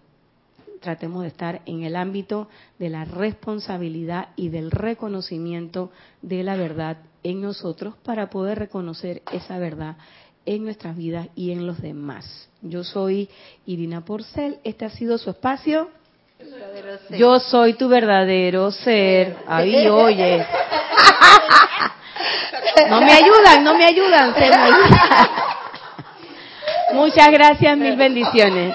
Tratemos de estar en el ámbito de la responsabilidad y del reconocimiento de la verdad en nosotros para poder reconocer esa verdad en nuestras vidas y en los demás. Yo soy Irina Porcel, este ha sido su espacio. Yo soy tu verdadero ser. Ahí, oye. No me ayudan, no me ayudan. Muchas gracias, mil bendiciones.